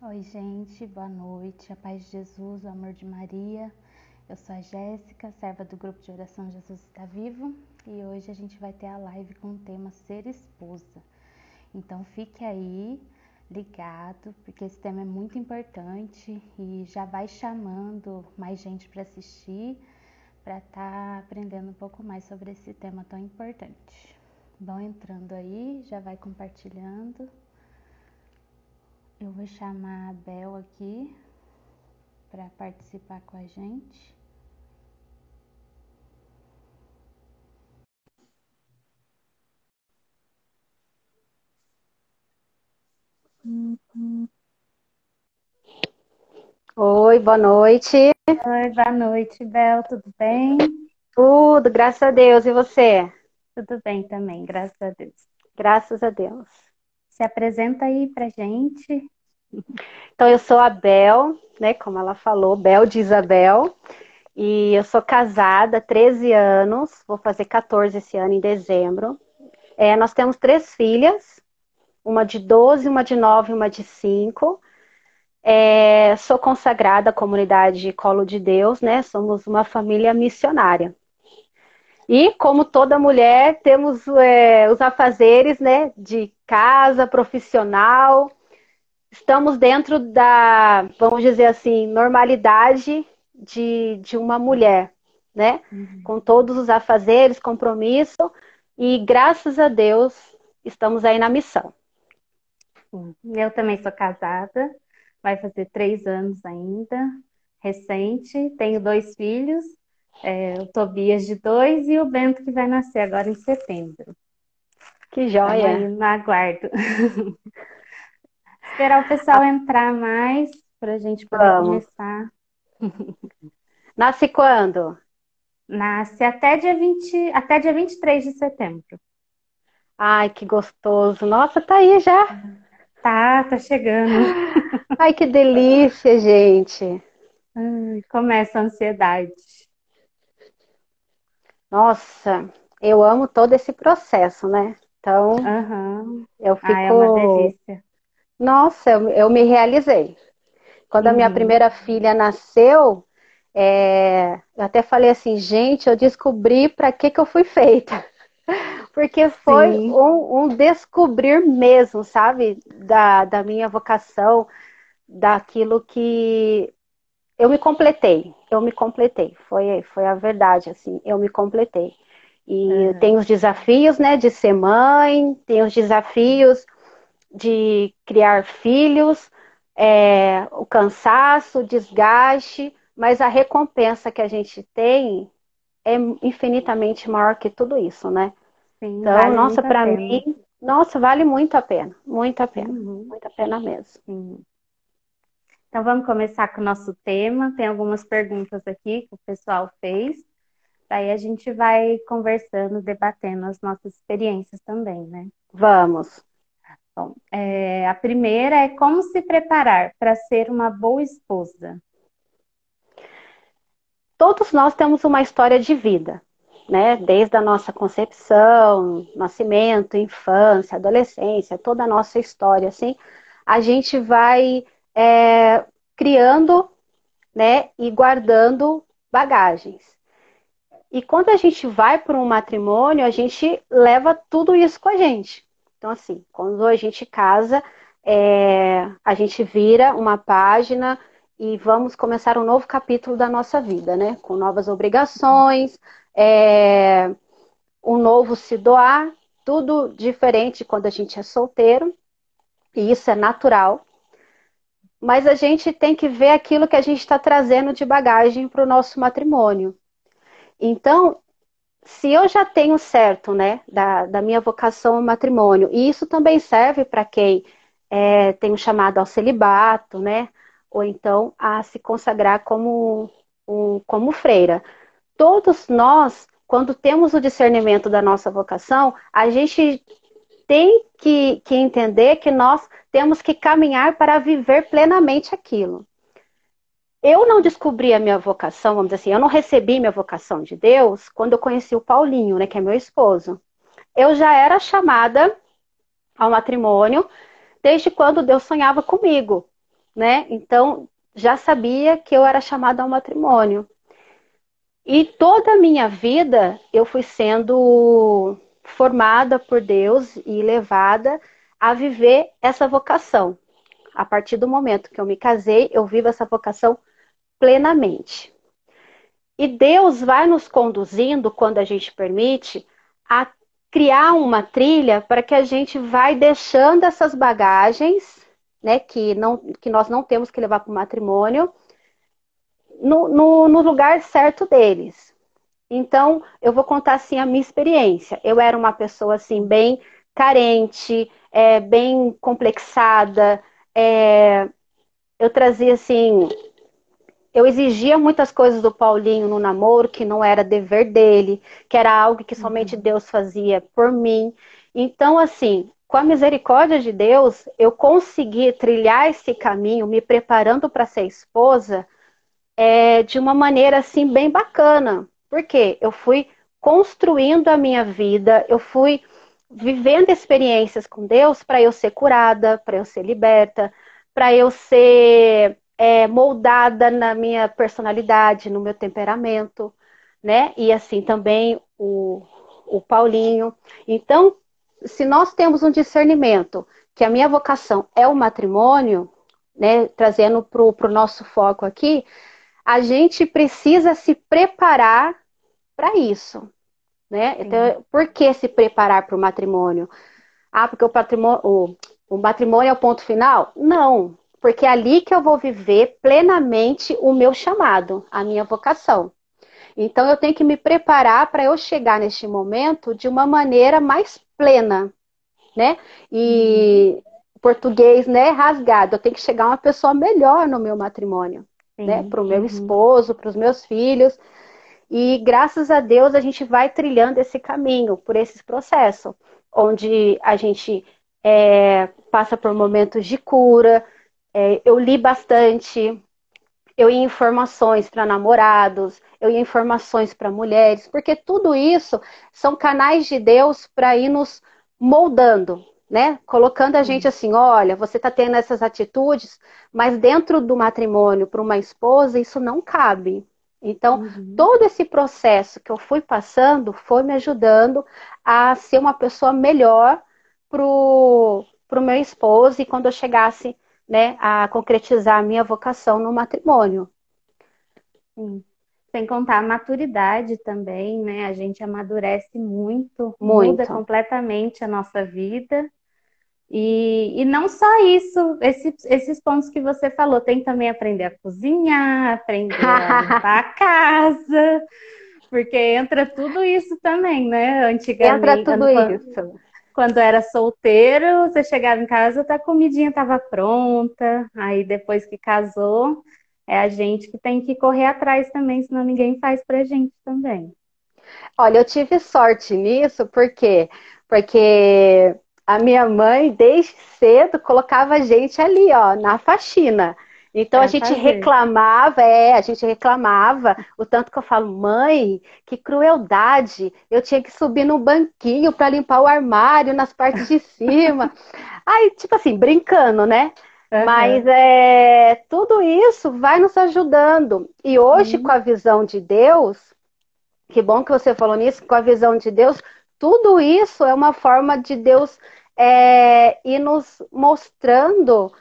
Oi, gente, boa noite. A paz de Jesus, o amor de Maria. Eu sou a Jéssica, serva do grupo de oração Jesus está vivo, e hoje a gente vai ter a live com o tema Ser Esposa. Então fique aí ligado, porque esse tema é muito importante e já vai chamando mais gente para assistir, para estar tá aprendendo um pouco mais sobre esse tema tão importante. Vão entrando aí, já vai compartilhando. Eu vou chamar a Bel aqui para participar com a gente. Oi, boa noite. Oi, boa noite, Bel, tudo bem? Tudo, graças a Deus. E você? Tudo bem também, graças a Deus. Graças a Deus. Se apresenta aí pra gente. Então, eu sou a Bel, né? Como ela falou, Bel de Isabel. E eu sou casada há 13 anos, vou fazer 14 esse ano em dezembro. É, nós temos três filhas, uma de 12, uma de 9 e uma de 5. É, sou consagrada à comunidade Colo de Deus, né? Somos uma família missionária. E, como toda mulher, temos é, os afazeres, né? De casa, profissional. Estamos dentro da, vamos dizer assim, normalidade de, de uma mulher, né? Uhum. Com todos os afazeres, compromisso. E, graças a Deus, estamos aí na missão. Eu também sou casada vai fazer três anos ainda, recente. Tenho dois filhos, é, o Tobias de dois e o Bento que vai nascer agora em setembro. Que joia! Aí, no aguardo. Esperar o pessoal entrar mais para a gente poder Vamos. começar. Nasce quando? Nasce até dia 20, até dia 23 de setembro. Ai, que gostoso. Nossa, tá aí já. Tá, tá chegando. Ai, que delícia, gente. Ai, começa a ansiedade. Nossa, eu amo todo esse processo, né? Então, uhum. eu fico. Ah, é uma delícia. Nossa, eu, eu me realizei. Quando uhum. a minha uhum. primeira filha nasceu, é... eu até falei assim, gente, eu descobri para que, que eu fui feita. Porque foi um, um, descobrir mesmo, sabe? Da, da minha vocação, daquilo que eu me completei. Eu me completei. Foi, foi a verdade, assim. Eu me completei. E uhum. tem os desafios, né? De ser mãe, tem os desafios de criar filhos, é, o cansaço, o desgaste, mas a recompensa que a gente tem é infinitamente maior que tudo isso, né? Sim, então, vale nossa, para mim, nossa, vale muito a pena, muito a pena, uhum. muito a pena mesmo. Sim. Então vamos começar com o nosso tema. Tem algumas perguntas aqui que o pessoal fez. Aí a gente vai conversando, debatendo as nossas experiências também, né? Vamos. Bom, é, a primeira é como se preparar para ser uma boa esposa. Todos nós temos uma história de vida, né? Desde a nossa concepção, nascimento, infância, adolescência, toda a nossa história, assim, a gente vai é, criando, né? E guardando bagagens. E quando a gente vai para um matrimônio, a gente leva tudo isso com a gente. Então, assim, quando a gente casa, é, a gente vira uma página e vamos começar um novo capítulo da nossa vida, né? Com novas obrigações, é, um novo se doar, tudo diferente quando a gente é solteiro, e isso é natural. Mas a gente tem que ver aquilo que a gente está trazendo de bagagem para o nosso matrimônio. Então, se eu já tenho certo, né, da, da minha vocação ao matrimônio, e isso também serve para quem é, tem um chamado ao celibato, né, ou então a se consagrar como, um, como freira. Todos nós, quando temos o discernimento da nossa vocação, a gente tem que, que entender que nós temos que caminhar para viver plenamente aquilo. Eu não descobri a minha vocação, vamos dizer assim, eu não recebi minha vocação de Deus quando eu conheci o Paulinho, né, que é meu esposo. Eu já era chamada ao matrimônio desde quando Deus sonhava comigo né? Então já sabia que eu era chamada ao matrimônio. E toda a minha vida eu fui sendo formada por Deus e levada a viver essa vocação. A partir do momento que eu me casei, eu vivo essa vocação plenamente. E Deus vai nos conduzindo, quando a gente permite, a criar uma trilha para que a gente vai deixando essas bagagens, né, que, não, que nós não temos que levar para o matrimônio, no, no, no lugar certo deles. Então, eu vou contar assim a minha experiência. Eu era uma pessoa assim bem carente, é, bem complexada. É, eu trazia assim, eu exigia muitas coisas do Paulinho no namoro que não era dever dele, que era algo que somente uhum. Deus fazia por mim. Então, assim, com a misericórdia de Deus, eu consegui trilhar esse caminho, me preparando para ser esposa, é, de uma maneira assim bem bacana. Porque eu fui construindo a minha vida, eu fui vivendo experiências com Deus para eu ser curada, para eu ser liberta, para eu ser é, moldada na minha personalidade, no meu temperamento, né? E assim também o, o Paulinho. Então, se nós temos um discernimento que a minha vocação é o matrimônio, né? Trazendo para o nosso foco aqui, a gente precisa se preparar para isso. Né? Então, por que se preparar para o matrimônio? Ah, porque o, patrimônio, o, o matrimônio é o ponto final? Não, porque é ali que eu vou viver plenamente o meu chamado, a minha vocação. Então eu tenho que me preparar para eu chegar neste momento de uma maneira mais plena, né? E uhum. português, né, rasgado. Eu tenho que chegar uma pessoa melhor no meu matrimônio né? Para o meu uhum. esposo, para os meus filhos. E graças a Deus a gente vai trilhando esse caminho, por esse processo, onde a gente é, passa por momentos de cura. É, eu li bastante, eu ia informações para namorados, eu ia informações para mulheres, porque tudo isso são canais de Deus para ir nos moldando, né? Colocando a gente assim, olha, você está tendo essas atitudes, mas dentro do matrimônio para uma esposa isso não cabe. Então, uhum. todo esse processo que eu fui passando foi me ajudando a ser uma pessoa melhor pro pro meu esposo e quando eu chegasse, né, a concretizar a minha vocação no matrimônio. Sim. Sem contar a maturidade também, né? A gente amadurece muito, muito. muda completamente a nossa vida. E, e não só isso, esses, esses pontos que você falou, tem também aprender a cozinhar, aprender a limpar a casa, porque entra tudo isso também, né? Antigamente. Entra tudo isso. Quando era solteiro, você chegava em casa, a comidinha estava pronta, aí depois que casou, é a gente que tem que correr atrás também, senão ninguém faz pra gente também. Olha, eu tive sorte nisso, por quê? Porque a minha mãe, desde cedo, colocava a gente ali, ó, na faxina. Então é a gente fazer. reclamava, é, a gente reclamava o tanto que eu falo, mãe, que crueldade! Eu tinha que subir no banquinho para limpar o armário nas partes de cima. Aí, tipo assim, brincando, né? Uhum. Mas é, tudo isso vai nos ajudando. E hoje, uhum. com a visão de Deus, que bom que você falou nisso, com a visão de Deus, tudo isso é uma forma de Deus é, e nos mostrando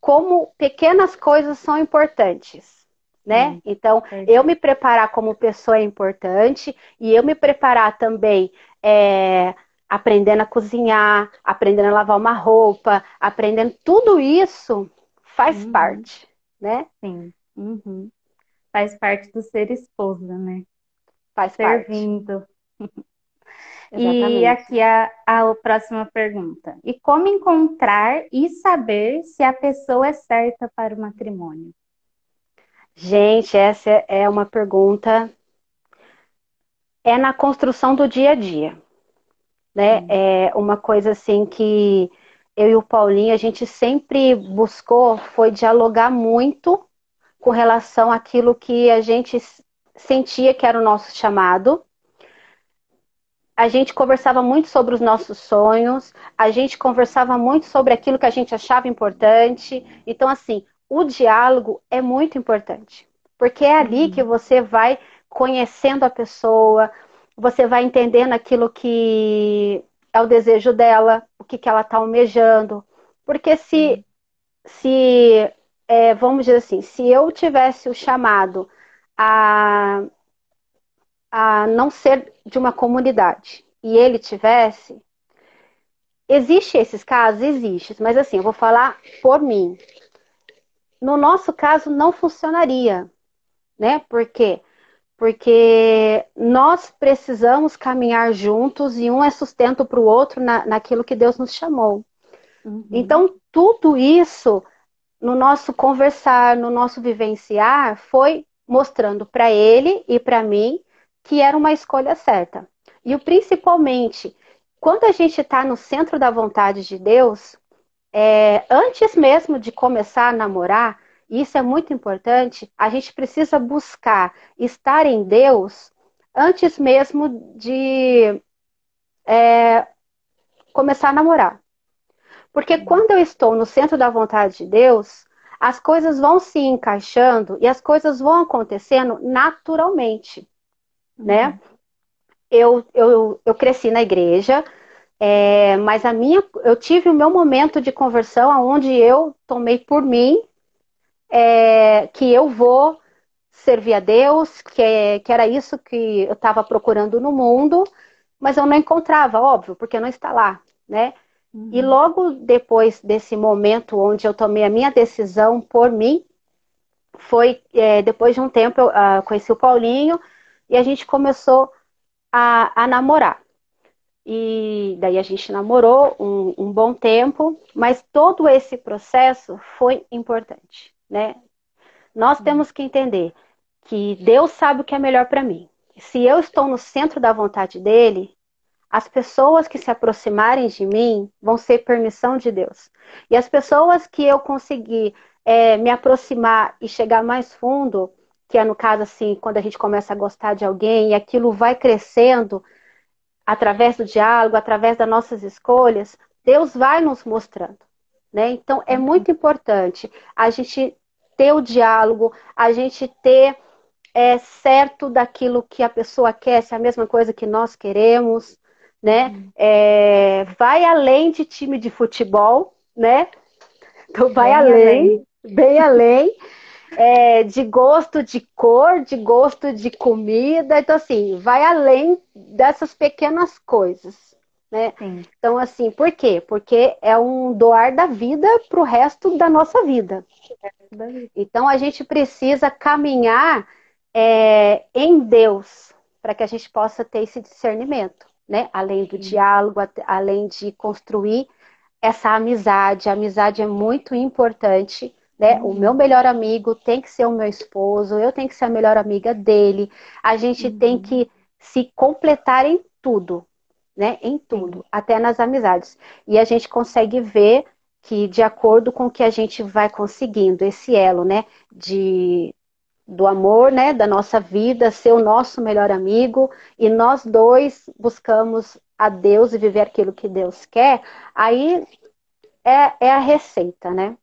como pequenas coisas são importantes, né? Hum, então, eu me preparar como pessoa é importante e eu me preparar também é, aprendendo a cozinhar, aprendendo a lavar uma roupa, aprendendo tudo isso faz uhum. parte, né? Sim. Uhum. Faz parte do ser esposa, né? Faz Servindo. parte. E aqui a, a próxima pergunta. E como encontrar e saber se a pessoa é certa para o matrimônio? Gente, essa é uma pergunta. É na construção do dia a dia. Né? Hum. É uma coisa assim que eu e o Paulinho, a gente sempre buscou foi dialogar muito com relação àquilo que a gente sentia que era o nosso chamado a gente conversava muito sobre os nossos sonhos, a gente conversava muito sobre aquilo que a gente achava importante. Então, assim, o diálogo é muito importante, porque é ali uhum. que você vai conhecendo a pessoa, você vai entendendo aquilo que é o desejo dela, o que, que ela está almejando. Porque se, uhum. se é, vamos dizer assim, se eu tivesse o chamado a, a não ser de uma comunidade e ele tivesse, existe esses casos? Existe, mas assim, eu vou falar por mim. No nosso caso, não funcionaria, né? Por quê? Porque nós precisamos caminhar juntos e um é sustento para o outro na, naquilo que Deus nos chamou. Uhum. Então, tudo isso no nosso conversar, no nosso vivenciar, foi mostrando para ele e para mim que era uma escolha certa. E principalmente, quando a gente está no centro da vontade de Deus, é, antes mesmo de começar a namorar, e isso é muito importante, a gente precisa buscar estar em Deus antes mesmo de é, começar a namorar. Porque quando eu estou no centro da vontade de Deus, as coisas vão se encaixando e as coisas vão acontecendo naturalmente, né? Eu, eu, eu cresci na igreja, é, mas a minha, eu tive o meu momento de conversão onde eu tomei por mim é, que eu vou servir a Deus, que, que era isso que eu estava procurando no mundo, mas eu não encontrava, óbvio, porque não está lá, né? Uhum. E logo depois desse momento onde eu tomei a minha decisão por mim, foi é, depois de um tempo eu uh, conheci o Paulinho e a gente começou a, a namorar. E daí a gente namorou um, um, bom tempo, mas todo esse processo foi importante né? Nós temos que entender que Deus sabe o que é melhor para mim. Se eu estou no centro da vontade dele, as pessoas que se aproximarem de mim vão ser permissão de Deus. E as pessoas que eu conseguir é, me aproximar e chegar mais fundo, que é no caso assim, quando a gente começa a gostar de alguém e aquilo vai crescendo através do diálogo, através das nossas escolhas, Deus vai nos mostrando. Né? Então é uhum. muito importante a gente ter o diálogo, a gente ter é, certo daquilo que a pessoa quer, se é a mesma coisa que nós queremos, né? Uhum. É, vai além de time de futebol, né? Então vai bem além, além, bem além. É, de gosto de cor, de gosto de comida, então assim, vai além dessas pequenas coisas. Né? Então, assim, por quê? Porque é um doar da vida para o resto da nossa vida. Então, a gente precisa caminhar é, em Deus para que a gente possa ter esse discernimento, né? Além do Sim. diálogo, além de construir essa amizade. A amizade é muito importante. Né? O meu melhor amigo tem que ser o meu esposo, eu tenho que ser a melhor amiga dele. A gente uhum. tem que se completar em tudo, né? Em tudo, até nas amizades. E a gente consegue ver que de acordo com o que a gente vai conseguindo, esse elo, né, de do amor, né, da nossa vida, ser o nosso melhor amigo, e nós dois buscamos a Deus e viver aquilo que Deus quer, aí é, é a receita, né?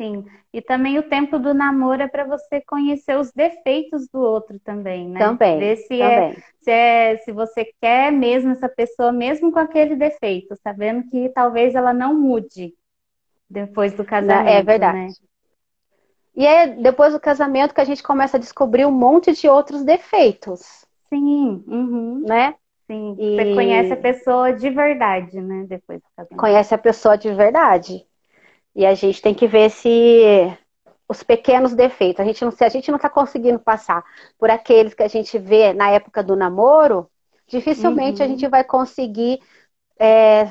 Sim. E também o tempo do namoro é para você conhecer os defeitos do outro também, né? Também. Ver se, é, também. É, se, é, se você quer mesmo essa pessoa, mesmo com aquele defeito, sabendo que talvez ela não mude depois do casamento. É verdade. Né? E é depois do casamento que a gente começa a descobrir um monte de outros defeitos. Sim. Uhum. Né? Sim. E... Você conhece a pessoa de verdade, né? Depois do casamento. Conhece a pessoa de verdade. E a gente tem que ver se os pequenos defeitos, a gente não, se a gente não está conseguindo passar por aqueles que a gente vê na época do namoro, dificilmente uhum. a gente vai conseguir é,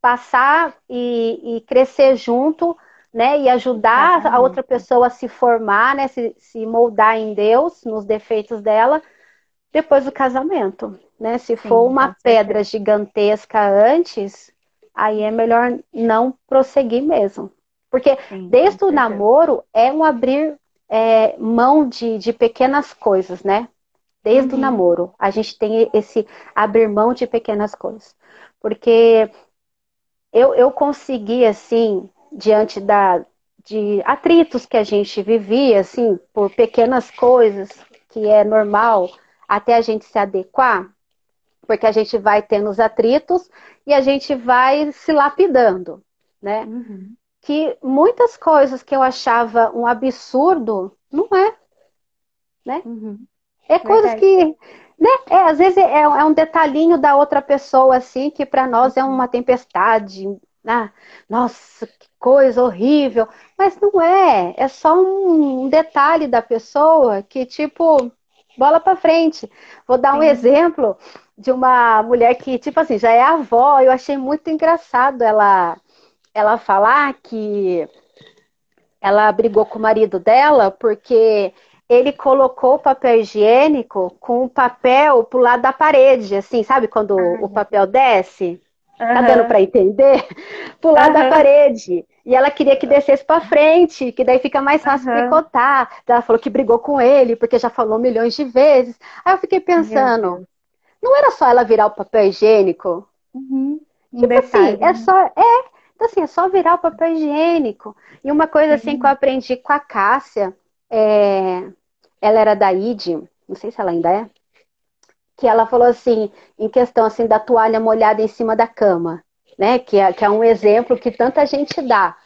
passar e, e, crescer junto, né? E ajudar a outra pessoa a se formar, né? Se, se moldar em Deus, nos defeitos dela, depois do casamento, né? Se Sim, for uma pedra gigantesca antes, aí é melhor não prosseguir mesmo. Porque Sim, desde o namoro é um abrir é, mão de, de pequenas coisas, né? Desde uhum. o namoro, a gente tem esse abrir mão de pequenas coisas. Porque eu, eu consegui, assim, diante da, de atritos que a gente vivia, assim, por pequenas coisas que é normal até a gente se adequar, porque a gente vai tendo os atritos e a gente vai se lapidando, né? Uhum. Que muitas coisas que eu achava um absurdo, não é, né? Uhum. É coisas que, né? É, às vezes é, é, um detalhinho da outra pessoa, assim, que para nós é uma tempestade, né? Nossa, que coisa horrível. Mas não é, é só um detalhe da pessoa que, tipo, bola para frente. Vou dar um Sim. exemplo de uma mulher que, tipo assim, já é avó, eu achei muito engraçado ela, ela falar que ela brigou com o marido dela porque ele colocou o papel higiênico com o papel pro lado da parede, assim, sabe quando o papel desce? Uhum. Tá dando para entender? Pro lado uhum. da parede. E ela queria que descesse para frente, que daí fica mais fácil uhum. picotar. Ela falou que brigou com ele, porque já falou milhões de vezes. Aí eu fiquei pensando, não era só ela virar o papel higiênico? Uhum. Um tipo assim, detalhe, assim, é só. É, então assim, é só virar o papel higiênico. E uma coisa assim que eu aprendi com a Cássia, é, ela era da ID, não sei se ela ainda é, que ela falou assim, em questão assim da toalha molhada em cima da cama, né? Que é, que é um exemplo que tanta gente dá.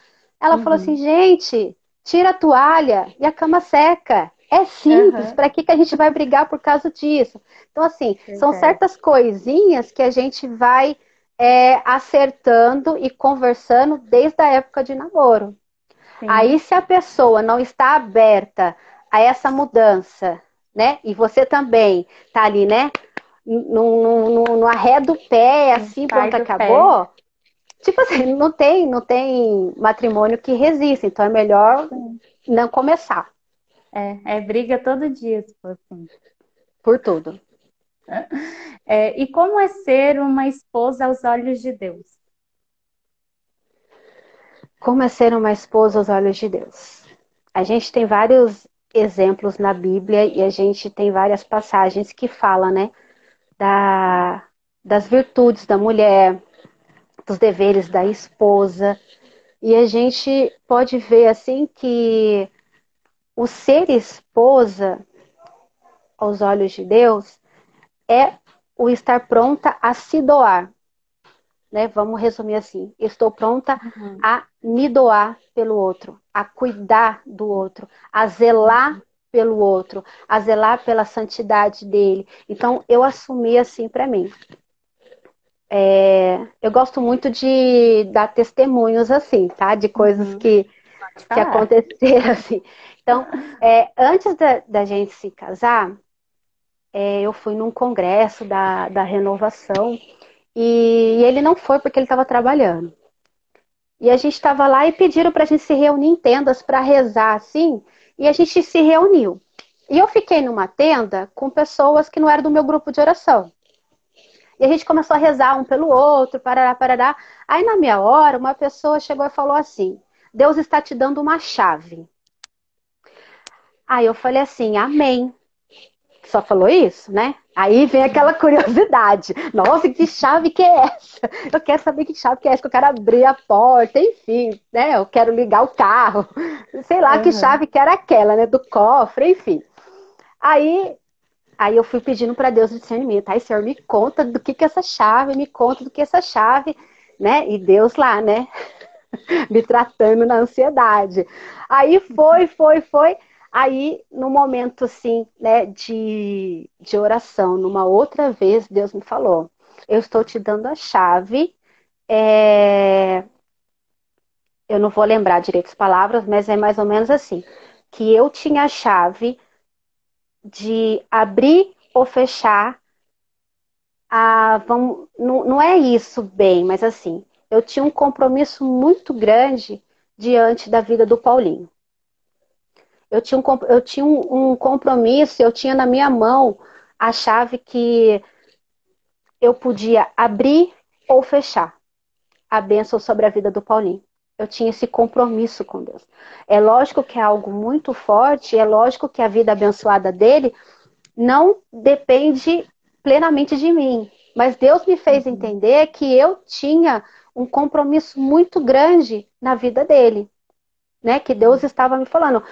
Ela uhum. falou assim, gente, tira a toalha e a cama seca. É simples, uhum. para que, que a gente vai brigar por causa disso? Então, assim, são certas coisinhas que a gente vai é, acertando e conversando desde a época de namoro. Sim. Aí, se a pessoa não está aberta a essa mudança, né? E você também tá ali, né? No, no, no arré do pé, assim, pronto, acabou. Pé. Tipo assim, não tem, não tem matrimônio que resista, então é melhor Sim. não começar. É, é briga todo dia, tipo assim. Por tudo. É, e como é ser uma esposa aos olhos de Deus? Como é ser uma esposa aos olhos de Deus? A gente tem vários exemplos na Bíblia e a gente tem várias passagens que falam, né, da, das virtudes da mulher, dos deveres da esposa. E a gente pode ver assim que o ser esposa aos olhos de Deus é o estar pronta a se doar. Né? Vamos resumir assim: estou pronta uhum. a me doar pelo outro, a cuidar do outro, a zelar pelo outro, a zelar pela santidade dele. Então, eu assumi assim para mim. É, eu gosto muito de dar testemunhos assim, tá? De coisas uhum. que, que aconteceram assim. Então, é, antes da, da, gente se casar, é, eu fui num congresso da, da renovação e ele não foi porque ele estava trabalhando. E a gente estava lá e pediram para a gente se reunir em tendas para rezar assim, e a gente se reuniu. E eu fiquei numa tenda com pessoas que não eram do meu grupo de oração. E a gente começou a rezar um pelo outro, parará, parará. Aí na minha hora, uma pessoa chegou e falou assim: Deus está te dando uma chave. Aí eu falei assim: Amém só falou isso, né? Aí vem aquela curiosidade. Nossa, que chave que é essa? Eu quero saber que chave que é essa, que eu quero abrir a porta, enfim, né? Eu quero ligar o carro. Sei lá uhum. que chave que era aquela, né? Do cofre, enfim. Aí, aí eu fui pedindo para Deus o discernimento. Aí, Senhor, me conta do que que é essa chave, me conta do que é essa chave, né? E Deus lá, né? me tratando na ansiedade. Aí foi, foi, foi. Aí, no momento assim, né, de, de oração, numa outra vez, Deus me falou: Eu estou te dando a chave. É... Eu não vou lembrar direito as palavras, mas é mais ou menos assim: que eu tinha a chave de abrir ou fechar a. Vamos... Não, não é isso bem, mas assim, eu tinha um compromisso muito grande diante da vida do Paulinho eu tinha, um, eu tinha um, um compromisso, eu tinha na minha mão a chave que eu podia abrir ou fechar a bênção sobre a vida do Paulinho. Eu tinha esse compromisso com Deus. É lógico que é algo muito forte, é lógico que a vida abençoada dele não depende plenamente de mim. Mas Deus me fez uhum. entender que eu tinha um compromisso muito grande na vida dele. né? Que Deus estava me falando.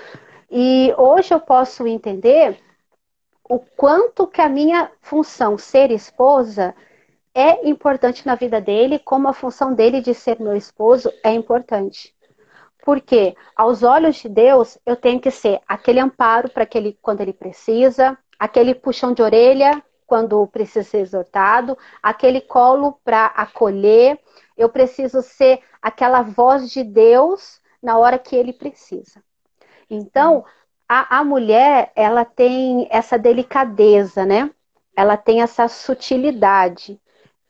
E hoje eu posso entender o quanto que a minha função ser esposa é importante na vida dele, como a função dele de ser meu esposo é importante. Porque aos olhos de Deus, eu tenho que ser aquele amparo para aquele quando ele precisa, aquele puxão de orelha quando precisa ser exortado, aquele colo para acolher. Eu preciso ser aquela voz de Deus na hora que ele precisa. Então, a, a mulher, ela tem essa delicadeza, né? Ela tem essa sutilidade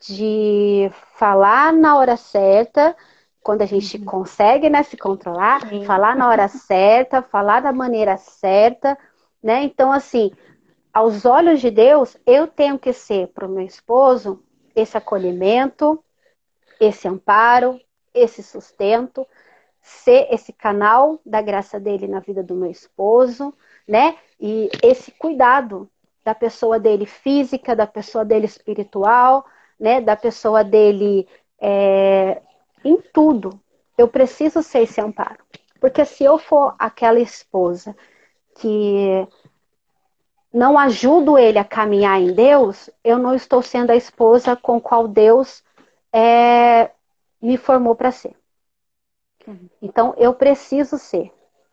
de falar na hora certa, quando a gente uhum. consegue né, se controlar, Sim. falar na hora certa, falar da maneira certa, né? Então, assim, aos olhos de Deus, eu tenho que ser para o meu esposo esse acolhimento, esse amparo, esse sustento, ser esse canal da graça dele na vida do meu esposo, né? E esse cuidado da pessoa dele física, da pessoa dele espiritual, né? Da pessoa dele é, em tudo. Eu preciso ser esse amparo. Porque se eu for aquela esposa que não ajudo ele a caminhar em Deus, eu não estou sendo a esposa com qual Deus é, me formou para ser. Então, eu preciso ser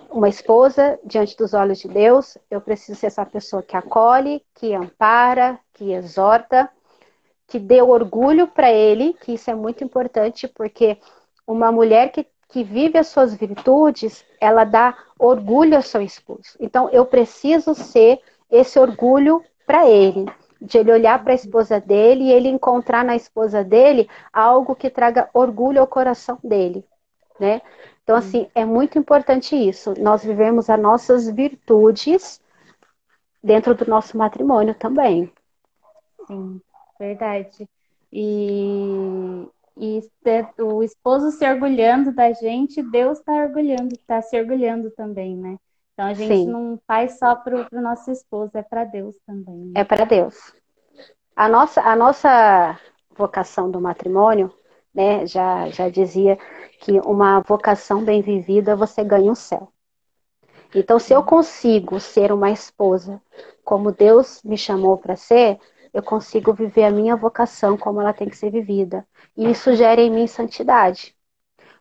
uma esposa diante dos olhos de Deus, eu preciso ser essa pessoa que acolhe, que ampara, que exorta, que dê orgulho para ele, que isso é muito importante, porque uma mulher que, que vive as suas virtudes, ela dá orgulho ao seu esposo. Então, eu preciso ser esse orgulho para ele, de ele olhar para a esposa dele e ele encontrar na esposa dele algo que traga orgulho ao coração dele né? Então, assim, é muito importante isso. Nós vivemos as nossas virtudes dentro do nosso matrimônio também. Sim, verdade. E, e o esposo se orgulhando da gente, Deus está orgulhando, está se orgulhando também, né? Então a gente Sim. não faz só para o nosso esposo, é para Deus também. Né? É para Deus. A nossa, a nossa vocação do matrimônio, né, já, já dizia que uma vocação bem vivida você ganha o céu. Então, se eu consigo ser uma esposa como Deus me chamou para ser, eu consigo viver a minha vocação como ela tem que ser vivida. E isso gera em mim santidade.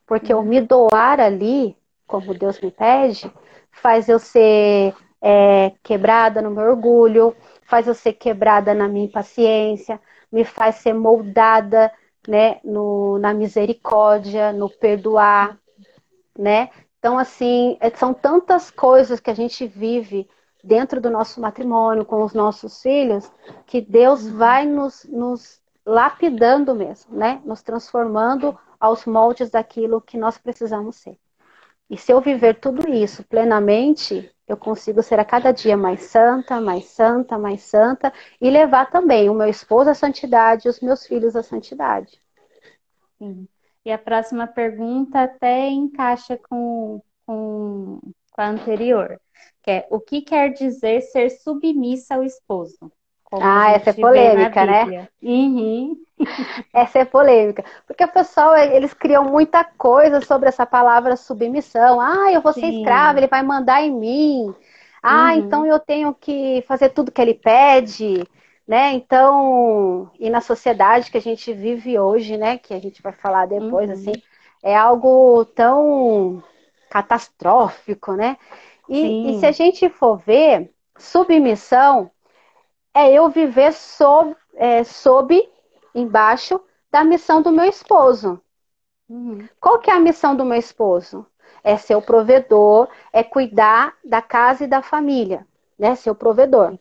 Porque eu me doar ali, como Deus me pede, faz eu ser é, quebrada no meu orgulho, faz eu ser quebrada na minha impaciência, me faz ser moldada né, no, na misericórdia, no perdoar, né? Então, assim, é, são tantas coisas que a gente vive dentro do nosso matrimônio, com os nossos filhos, que Deus vai nos, nos lapidando mesmo, né? Nos transformando aos moldes daquilo que nós precisamos ser. E se eu viver tudo isso plenamente, eu consigo ser a cada dia mais santa, mais santa, mais santa e levar também o meu esposo à santidade e os meus filhos à santidade. Sim. E a próxima pergunta até encaixa com, com, com a anterior, que é o que quer dizer ser submissa ao esposo? Ah, essa é polêmica, né? Uhum. Essa é polêmica. Porque o pessoal, eles criam muita coisa sobre essa palavra submissão. Ah, eu vou ser Sim. escravo, ele vai mandar em mim. Ah, uhum. então eu tenho que fazer tudo que ele pede, né? Então, e na sociedade que a gente vive hoje, né? Que a gente vai falar depois, uhum. assim, é algo tão catastrófico, né? E, e se a gente for ver, submissão é eu viver sob, é, sob embaixo da missão do meu esposo. Uhum. Qual que é a missão do meu esposo? É ser o provedor, é cuidar da casa e da família, né? Ser o provedor.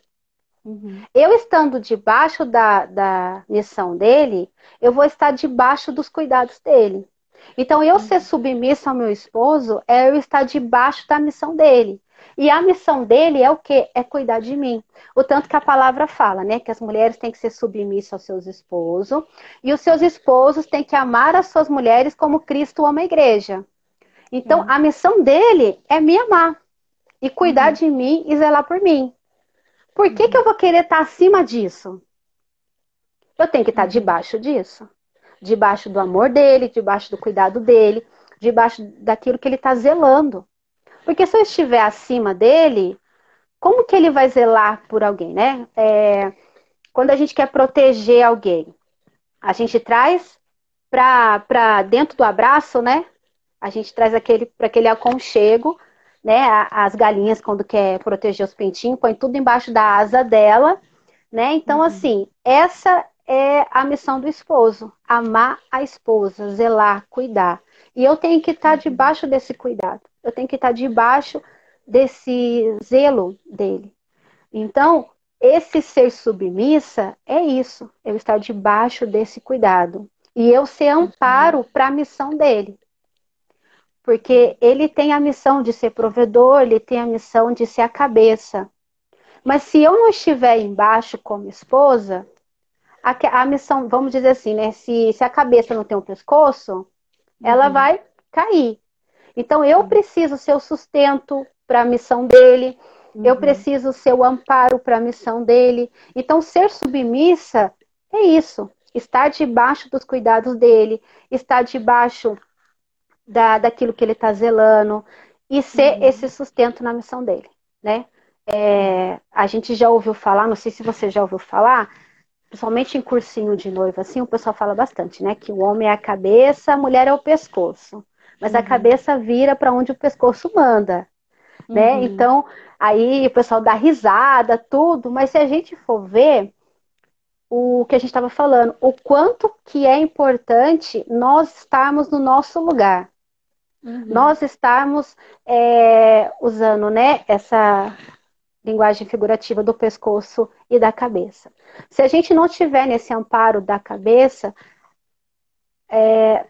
Uhum. Eu estando debaixo da, da missão dele, eu vou estar debaixo dos cuidados dele. Então, eu uhum. ser submissa ao meu esposo é eu estar debaixo da missão dele. E a missão dele é o quê? É cuidar de mim. O tanto que a palavra fala, né? Que as mulheres têm que ser submissas aos seus esposos. E os seus esposos têm que amar as suas mulheres como Cristo ama a igreja. Então, a missão dele é me amar. E cuidar uhum. de mim e zelar por mim. Por que, uhum. que eu vou querer estar acima disso? Eu tenho que estar uhum. debaixo disso. Debaixo do amor dele, debaixo do cuidado dele, debaixo daquilo que ele está zelando Porque se eu estiver acima dele, como que ele vai zelar por alguém, né? É, quando a gente quer proteger alguém, a gente traz para dentro do abraço, né? A gente traz aquele para aquele aconchego, né? As galinhas quando quer proteger os pintinhos, põe tudo embaixo da asa dela, né? Então uhum. assim, essa é a missão do esposo, amar a esposa, zelar, cuidar. E eu tenho que estar uhum. debaixo desse cuidado. Eu tenho que estar debaixo desse zelo dele. Então, esse ser submissa é isso, eu estar debaixo desse cuidado. E eu ser amparo para a missão dele. Porque ele tem a missão de ser provedor, ele tem a missão de ser a cabeça. Mas se eu não estiver embaixo como esposa, a, a missão, vamos dizer assim, né? Se, se a cabeça não tem um pescoço, uhum. ela vai cair. Então eu preciso ser o sustento para a missão dele, Uhum. Eu preciso ser o amparo para a missão dele. Então, ser submissa é isso. Estar debaixo dos cuidados dele, estar debaixo da, daquilo que ele está zelando e ser uhum. esse sustento na missão dele, né? É, a gente já ouviu falar, não sei se você já ouviu falar, principalmente em cursinho de noiva, assim, o pessoal fala bastante, né? Que o homem é a cabeça, a mulher é o pescoço. Mas uhum. a cabeça vira para onde o pescoço manda, né? Uhum. Então, Aí o pessoal dá risada, tudo, mas se a gente for ver o que a gente estava falando, o quanto que é importante nós estarmos no nosso lugar. Uhum. Nós estarmos é, usando né, essa linguagem figurativa do pescoço e da cabeça. Se a gente não tiver nesse amparo da cabeça, é,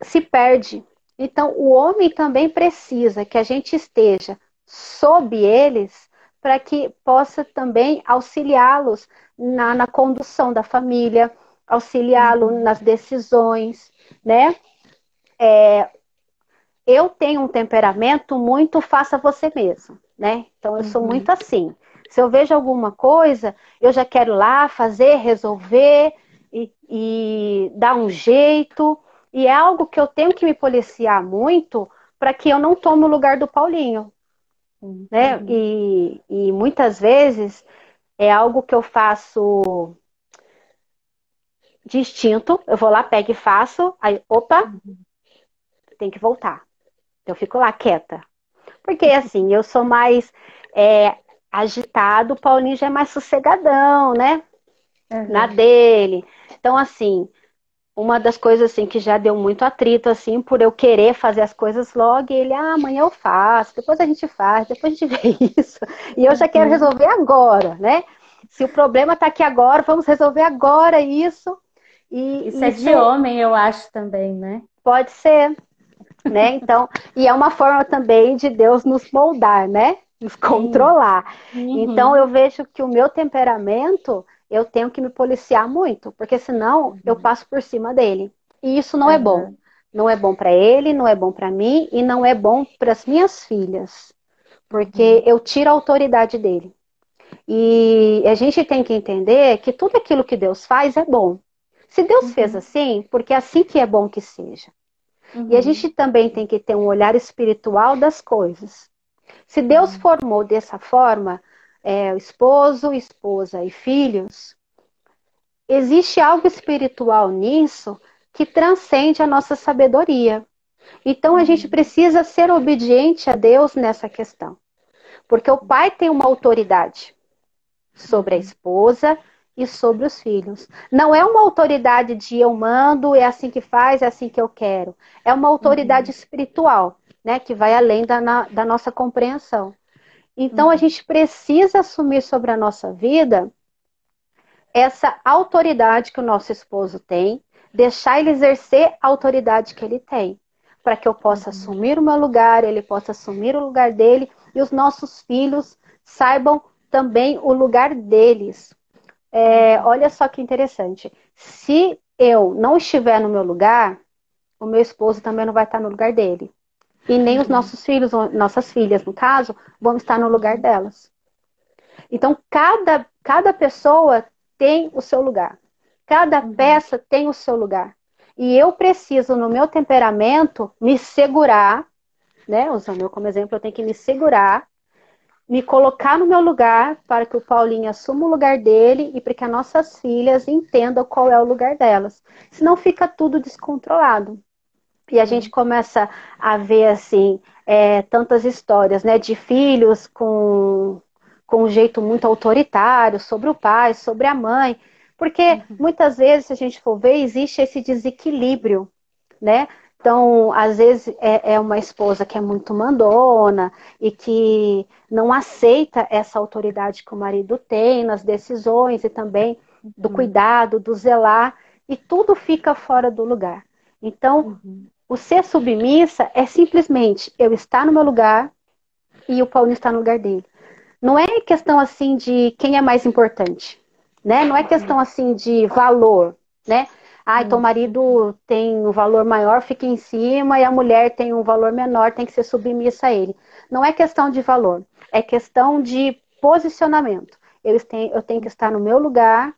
se perde. Então, o homem também precisa que a gente esteja sob eles para que possa também auxiliá-los na, na, condução da família, auxiliá-lo uhum. nas decisões, né? É, eu tenho um temperamento muito faça você mesmo, né? Então eu sou uhum. muito assim. Se eu vejo alguma coisa, eu já quero lá fazer, resolver e, e dar um jeito. E é algo que eu tenho que me policiar muito para que eu não tome o lugar do Paulinho. Né? Uhum. E, e muitas vezes é algo que eu faço distinto. Eu vou lá, pego e faço, aí, opa, uhum. tem que voltar. Eu fico lá quieta. Porque assim, eu sou mais é, agitado, o Paulinho já é mais sossegadão, né? Uhum. Na dele. Então, assim, uma das coisas assim que já deu muito atrito assim por eu querer fazer as coisas logo e ele ah, amanhã eu faço depois a gente faz depois a gente vê isso. E eu já quero uhum. resolver agora né? Se o problema está aqui agora vamos resolver agora isso. E isso, isso é de homem eu acho também né? Pode ser né? Então e é uma forma também de Deus nos moldar né? Nos controlar. Uhum. então eu vejo que o meu temperamento eu tenho que me policiar muito, porque senão uhum. eu passo por cima dele. E isso não uhum. é bom. Não é bom para ele, não é bom para mim e não é bom para as minhas filhas, porque uhum. eu tiro a autoridade dele. E a gente tem que entender que tudo aquilo que Deus faz é bom. Se Deus uhum. fez assim, porque é assim que é bom que seja. E a uhum. gente também tem que ter um olhar espiritual das coisas. Se Deus uhum. formou dessa forma, é, esposo, esposa e filhos, existe algo espiritual nisso que transcende a nossa sabedoria. Então a gente precisa ser obediente a Deus nessa questão. Porque o pai tem uma autoridade sobre a esposa e sobre os filhos. Não é uma autoridade de eu mando, é assim que faz, é assim que eu quero. É uma autoridade uhum. espiritual, né, que vai além da, na, da nossa compreensão. Então uhum. a gente precisa assumir sobre a nossa vida essa autoridade que o nosso esposo tem, deixar ele exercer a autoridade que ele tem, para que eu possa uhum. assumir o meu lugar, ele possa assumir o lugar dele e os nossos filhos saibam também o lugar deles. É, olha só que interessante. Se eu não estiver no meu lugar, o meu esposo também não vai estar no lugar dele. E nem os nossos filhos, nossas filhas, no caso, vão estar no lugar delas. Então, cada, cada pessoa tem o seu lugar. Cada uhum. peça tem o seu lugar. E eu preciso, no meu temperamento, me segurar né? Usando eu como exemplo, eu tenho que me segurar, me colocar no meu lugar para que o Paulinho assuma o lugar dele e para que as nossas filhas entendam qual é o lugar delas. Senão fica tudo descontrolado. E a gente começa a ver, assim, é, tantas histórias, né, de filhos com, com um jeito muito autoritário sobre o pai, sobre a mãe. Porque uhum. muitas vezes, se a gente for ver, existe esse desequilíbrio, né? Então, às vezes é, é, uma esposa que é muito mandona e que não aceita essa autoridade que o marido tem nas decisões e também do uhum. cuidado, do zelar, e tudo fica fora do lugar. Então, uhum. O ser submissa é simplesmente eu estar no meu lugar e o Paulinho está no lugar dele. Não é questão assim de quem é mais importante, né? Não é questão assim de valor, né? Ah, então o marido tem um valor maior, fica em cima, e a mulher tem um valor menor, tem que ser submissa a ele. Não é questão de valor, é questão de posicionamento. Eu tenho, eu tenho que estar no meu lugar,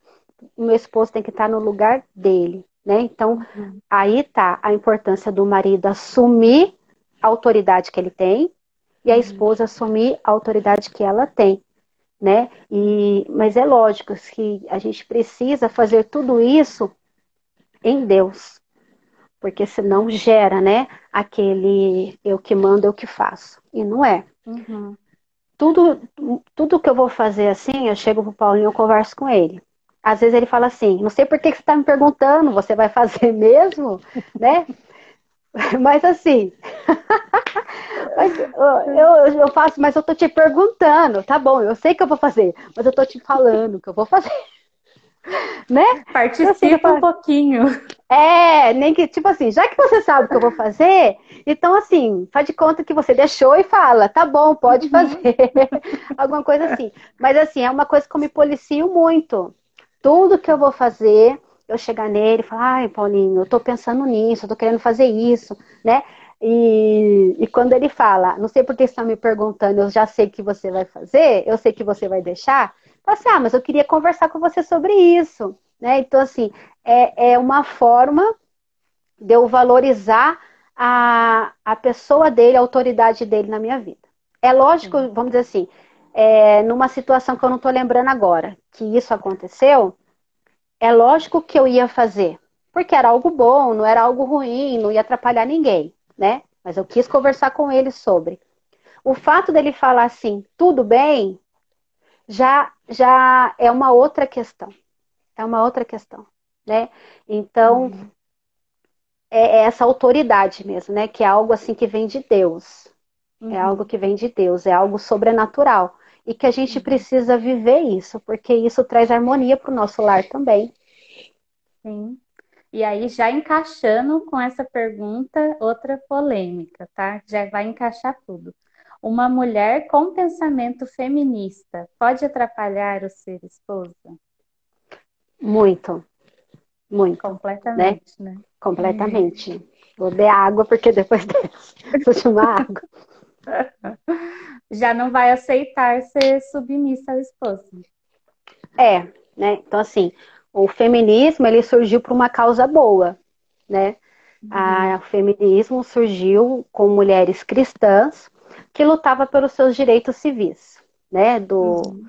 o meu esposo tem que estar no lugar dele. Né? Então, aí tá a importância do marido assumir a autoridade que ele tem e a uhum. esposa assumir a autoridade que ela tem. Né? E, mas é lógico que a gente precisa fazer tudo isso em Deus. Porque senão gera, né? Aquele eu que mando, eu que faço. E não é. Uhum. Tudo, tudo que eu vou fazer assim, eu chego pro Paulinho, eu converso com ele. Às vezes ele fala assim, não sei por que você está me perguntando, você vai fazer mesmo, né? Mas assim, mas, eu, eu faço, mas eu tô te perguntando, tá bom, eu sei que eu vou fazer, mas eu tô te falando que eu vou fazer né? Participa assim, um pouquinho. É, nem que, tipo assim, já que você sabe o que eu vou fazer, então assim, faz de conta que você deixou e fala, tá bom, pode uhum. fazer. Alguma coisa assim. Mas assim, é uma coisa que eu me policio muito. Tudo que eu vou fazer, eu chegar nele e falar, ai, Paulinho, eu tô pensando nisso, eu tô querendo fazer isso, né? E, e quando ele fala, não sei por que você está me perguntando, eu já sei que você vai fazer, eu sei que você vai deixar, Fala assim, ah, mas eu queria conversar com você sobre isso. Né? Então, assim, é, é uma forma de eu valorizar a, a pessoa dele, a autoridade dele na minha vida. É lógico, vamos dizer assim, é, numa situação que eu não estou lembrando agora, que isso aconteceu, é lógico que eu ia fazer. Porque era algo bom, não era algo ruim, não ia atrapalhar ninguém, né? Mas eu quis conversar com ele sobre. O fato dele falar assim, tudo bem, já, já é uma outra questão. É uma outra questão, né? Então, uhum. é, é essa autoridade mesmo, né? Que é algo assim que vem de Deus. É uhum. É algo que vem de Deus, é algo sobrenatural. E que a gente uhum. precisa viver isso, porque isso traz harmonia para o nosso lar também. Sim. E aí, já encaixando com essa pergunta, outra polêmica, tá? Já vai encaixar tudo. Uma mulher com pensamento feminista pode atrapalhar o ser esposa? Muito. Muito. Completamente, né? né? Completamente. Vou beber água, porque depois dessa, vou tomar água. Já não vai aceitar ser submissa ao esposo. É, né? Então, assim, o feminismo, ele surgiu por uma causa boa, né? Uhum. A, o feminismo surgiu com mulheres cristãs que lutava pelos seus direitos civis, né? Do, uhum.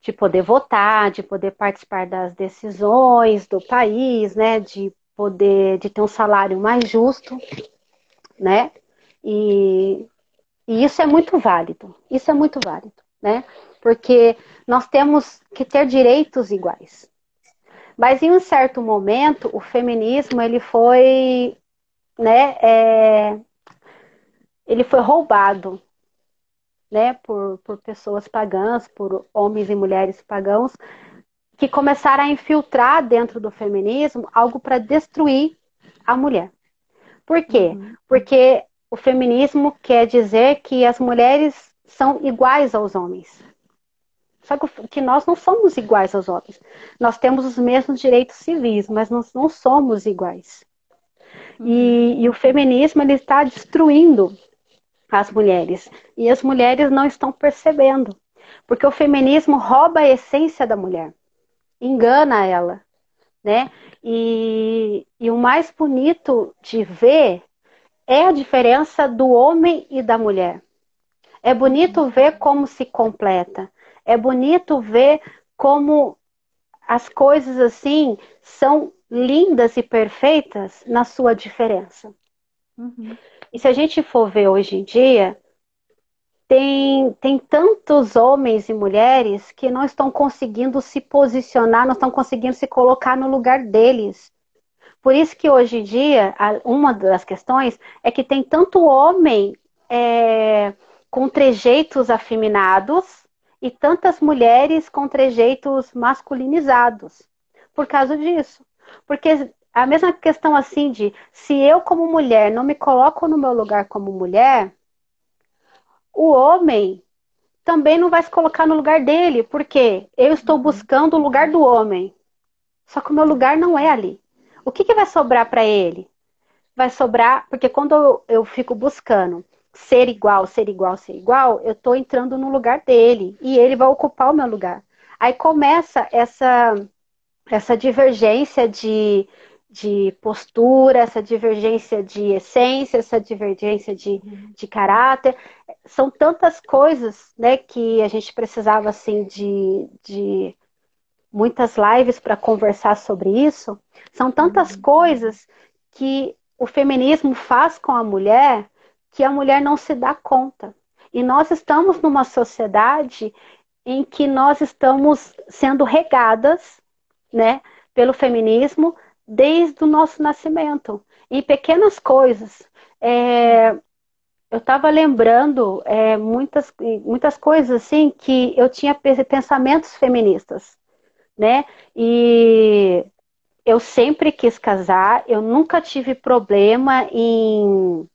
De poder votar, de poder participar das decisões do país, né? De poder, de ter um salário mais justo, né? E, e isso é muito válido, isso é muito válido, né? Porque nós temos que ter direitos iguais. Mas em um certo momento, o feminismo ele foi né, é, ele foi roubado né, por, por pessoas pagãs, por homens e mulheres pagãos, que começaram a infiltrar dentro do feminismo algo para destruir a mulher. Por quê? Uhum. Porque o feminismo quer dizer que as mulheres são iguais aos homens. Só que nós não somos iguais aos homens. Nós temos os mesmos direitos civis, mas nós não somos iguais. E, e, o feminismo ele está destruindo as mulheres. E as mulheres não estão percebendo. Porque o feminismo rouba a essência da mulher, engana ela, né? E, e o mais bonito de ver é a diferença do homem e da mulher. É bonito ver como se completa. É bonito ver como as coisas assim são lindas e perfeitas na sua diferença. Uhum. E se a gente for ver hoje em dia, tem, tem tantos homens e mulheres que não estão conseguindo se posicionar, não estão conseguindo se colocar no lugar deles. Por isso que hoje em dia, uma das questões é que tem tanto homem é, com trejeitos afeminados e tantas mulheres com trejeitos masculinizados. Por causa disso. Porque a mesma questão assim de se eu como mulher não me coloco no meu lugar como mulher, o homem também não vai se colocar no lugar dele, porque eu estou uhum. buscando o lugar do homem. Só que o meu lugar não é ali. O que, que vai sobrar para ele? Vai sobrar, porque quando eu, eu fico buscando ser igual, ser igual, ser igual, eu estou entrando no lugar dele e ele vai ocupar o meu lugar. Aí começa essa essa divergência de, de postura, essa divergência de essência, essa divergência de, de caráter. São tantas coisas né, que a gente precisava assim de, de muitas lives para conversar sobre isso. São tantas uhum. coisas que o feminismo faz com a mulher que a mulher não se dá conta. E nós estamos numa sociedade em que nós estamos sendo regadas né, pelo feminismo desde o nosso nascimento, em pequenas coisas. É, eu estava lembrando é, muitas, muitas coisas assim que eu tinha pensamentos feministas, né? E eu sempre quis casar, eu nunca tive problema em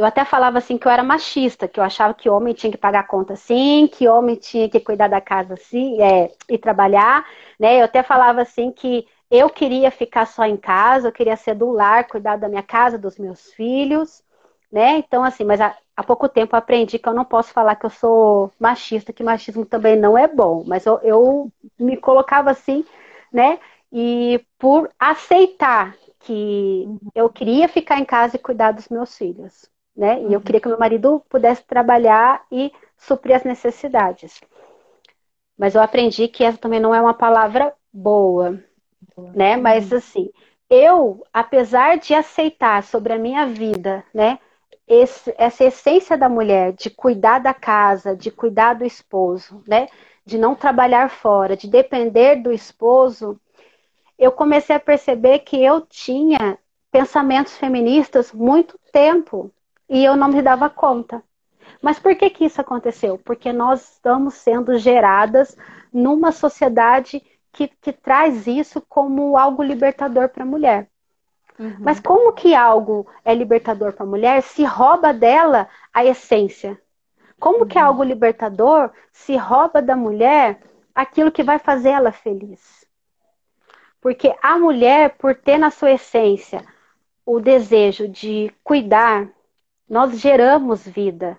eu até falava assim que eu era machista, que eu achava que homem tinha que pagar conta sim, que homem tinha que cuidar da casa assim, é, e trabalhar, né? Eu até falava assim que eu queria ficar só em casa, eu queria ser do lar, cuidar da minha casa, dos meus filhos, né? Então, assim, mas há, há pouco tempo eu aprendi que eu não posso falar que eu sou machista, que machismo também não é bom, mas eu, eu me colocava assim, né? E por aceitar que eu queria ficar em casa e cuidar dos meus filhos né? E eu uhum. queria que meu marido pudesse trabalhar e suprir as necessidades. Mas eu aprendi que essa também não é uma palavra boa, né? Uhum. Mas assim, eu, apesar de aceitar sobre a minha vida, né? Esse, essa essência da mulher de cuidar da casa, de cuidar do esposo, né? De não trabalhar fora, de depender do esposo, eu comecei a perceber que eu tinha pensamentos feministas muito tempo e eu não me dava conta. Mas por que que isso aconteceu? Porque nós estamos sendo geradas numa sociedade que, que traz isso como algo libertador para a mulher. Uhum. Mas como que algo é libertador para a mulher se rouba dela a essência? Como uhum. que algo libertador se rouba da mulher aquilo que vai fazer ela feliz? Porque a mulher, por ter na sua essência o desejo de cuidar, nós geramos vida.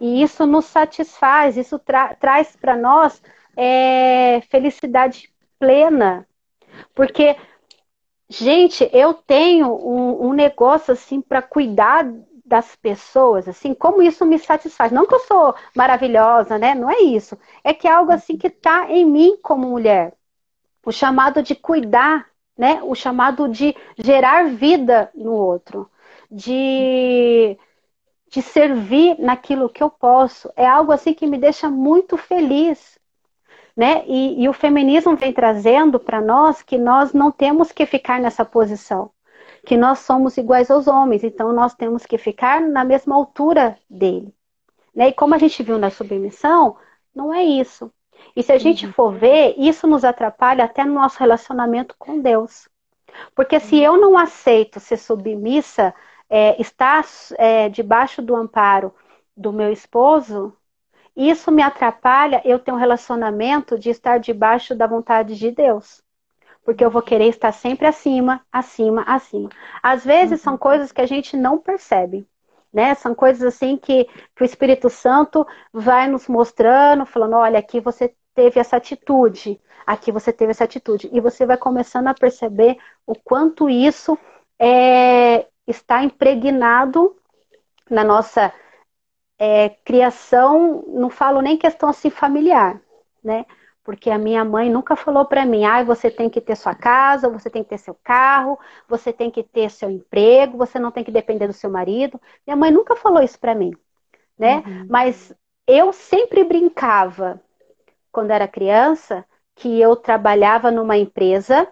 E isso nos satisfaz, isso tra traz para nós é, felicidade plena. Porque, gente, eu tenho um, um negócio assim para cuidar das pessoas, assim, como isso me satisfaz. Não que eu sou maravilhosa, né? Não é isso. É que é algo assim que está em mim como mulher. O chamado de cuidar, né? O chamado de gerar vida no outro. De de servir naquilo que eu posso. É algo assim que me deixa muito feliz. Né? E, e o feminismo vem trazendo para nós que nós não temos que ficar nessa posição, que nós somos iguais aos homens, então nós temos que ficar na mesma altura dele. Né? E como a gente viu na submissão, não é isso. E se a gente uhum. for ver, isso nos atrapalha até no nosso relacionamento com Deus. Porque se eu não aceito ser submissa é, estar é, debaixo do amparo do meu esposo, isso me atrapalha eu ter um relacionamento de estar debaixo da vontade de Deus. Porque eu vou querer estar sempre acima, acima, acima. Às vezes uhum. são coisas que a gente não percebe. Né? São coisas assim que, que o Espírito Santo vai nos mostrando, falando, olha, aqui você teve essa atitude, aqui você teve essa atitude. E você vai começando a perceber o quanto isso é, está impregnado na nossa é, criação, não falo nem questão assim familiar, né? Porque a minha mãe nunca falou para mim, ah, você tem que ter sua casa, você tem que ter seu carro, você tem que ter seu emprego, você não tem que depender do seu marido. Minha mãe nunca falou isso para mim, né? Uhum. Mas eu sempre brincava, quando era criança, que eu trabalhava numa empresa,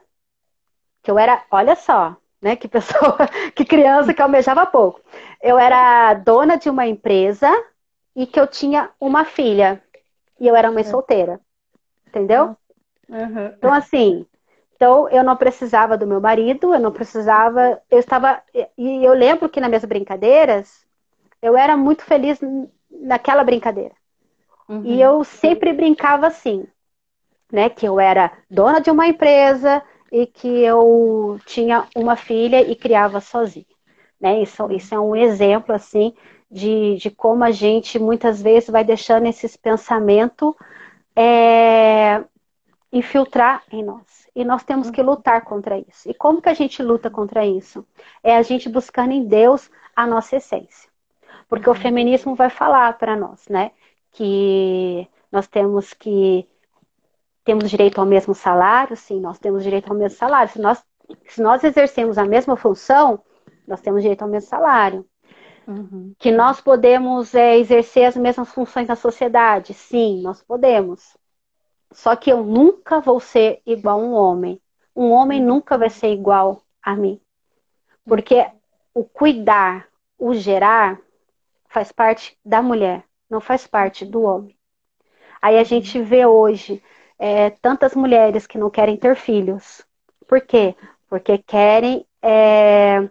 que eu era, olha só, né? Que pessoa, que criança que almejava pouco. Eu era dona de uma empresa e que eu tinha uma filha. E eu era mãe é. solteira. Entendeu? Uhum. Então, assim, então eu não precisava do meu marido, eu não precisava. Eu estava. E eu lembro que nas minhas brincadeiras, eu era muito feliz naquela brincadeira. Uhum. E eu sempre brincava assim, né? Que eu era dona de uma empresa e que eu tinha uma filha e criava sozinha. Né? Isso, isso é um exemplo, assim, de, de como a gente muitas vezes vai deixando esses pensamentos é, infiltrar em nós. E nós temos que lutar contra isso. E como que a gente luta contra isso? É a gente buscando em Deus a nossa essência. Porque uhum. o feminismo vai falar para nós, né? Que nós temos que temos direito ao mesmo salário, sim, nós temos direito ao mesmo salário. Se nós, se nós exercemos a mesma função, nós temos direito ao mesmo salário. Uhum. Que nós podemos é, exercer as mesmas funções na sociedade. Sim, nós podemos. Só que eu nunca vou ser igual a um homem. Um homem nunca vai ser igual a mim. Porque o cuidar, o gerar, faz parte da mulher, não faz parte do homem. Aí a gente vê hoje é, tantas mulheres que não querem ter filhos. Por quê? Porque querem é,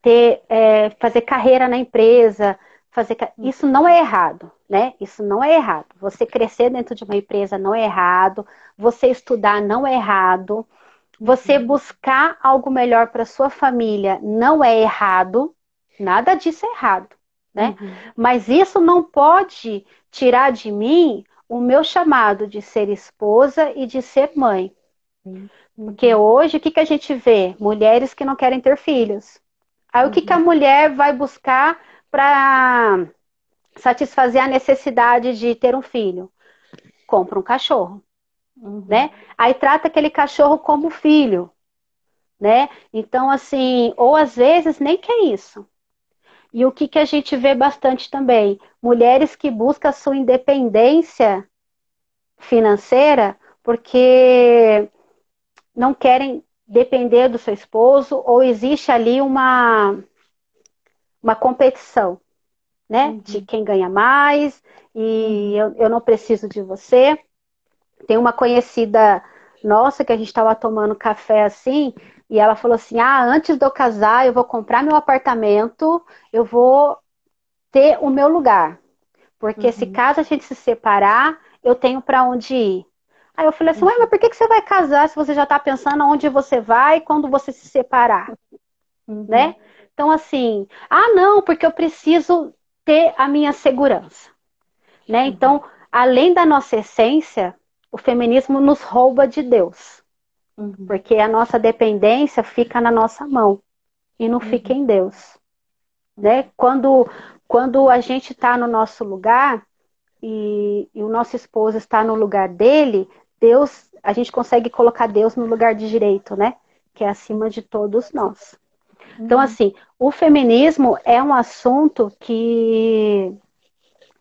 ter, é, fazer carreira na empresa, fazer isso não é errado, né? Isso não é errado. Você crescer dentro de uma empresa não é errado, você estudar não é errado, você uhum. buscar algo melhor para sua família não é errado, nada disso é errado, né? Uhum. Mas isso não pode tirar de mim o meu chamado de ser esposa e de ser mãe. Uhum. Porque hoje o que, que a gente vê? Mulheres que não querem ter filhos. Aí uhum. o que, que a uhum. mulher vai buscar para satisfazer a necessidade de ter um filho? Compra um cachorro, uhum. né? Aí trata aquele cachorro como filho, né? Então, assim, ou às vezes nem que é isso. E o que, que a gente vê bastante também? Mulheres que buscam a sua independência financeira porque não querem depender do seu esposo ou existe ali uma, uma competição, né? Uhum. De quem ganha mais e eu, eu não preciso de você. Tem uma conhecida nossa que a gente estava tomando café assim e ela falou assim: Ah, antes de eu casar, eu vou comprar meu apartamento, eu vou ter o meu lugar. Porque uhum. se caso a gente se separar, eu tenho para onde ir. Aí eu falei assim, ué, mas por que, que você vai casar se você já está pensando aonde você vai quando você se separar? Uhum. Né? Então, assim, ah, não, porque eu preciso ter a minha segurança. Né? Uhum. Então, além da nossa essência, o feminismo nos rouba de Deus. Uhum. Porque a nossa dependência fica na nossa mão e não fica uhum. em Deus. Né? Quando, quando a gente está no nosso lugar e, e o nosso esposo está no lugar dele, Deus, a gente consegue colocar Deus no lugar de direito, né? Que é acima de todos nós. Então, uhum. assim, o feminismo é um assunto que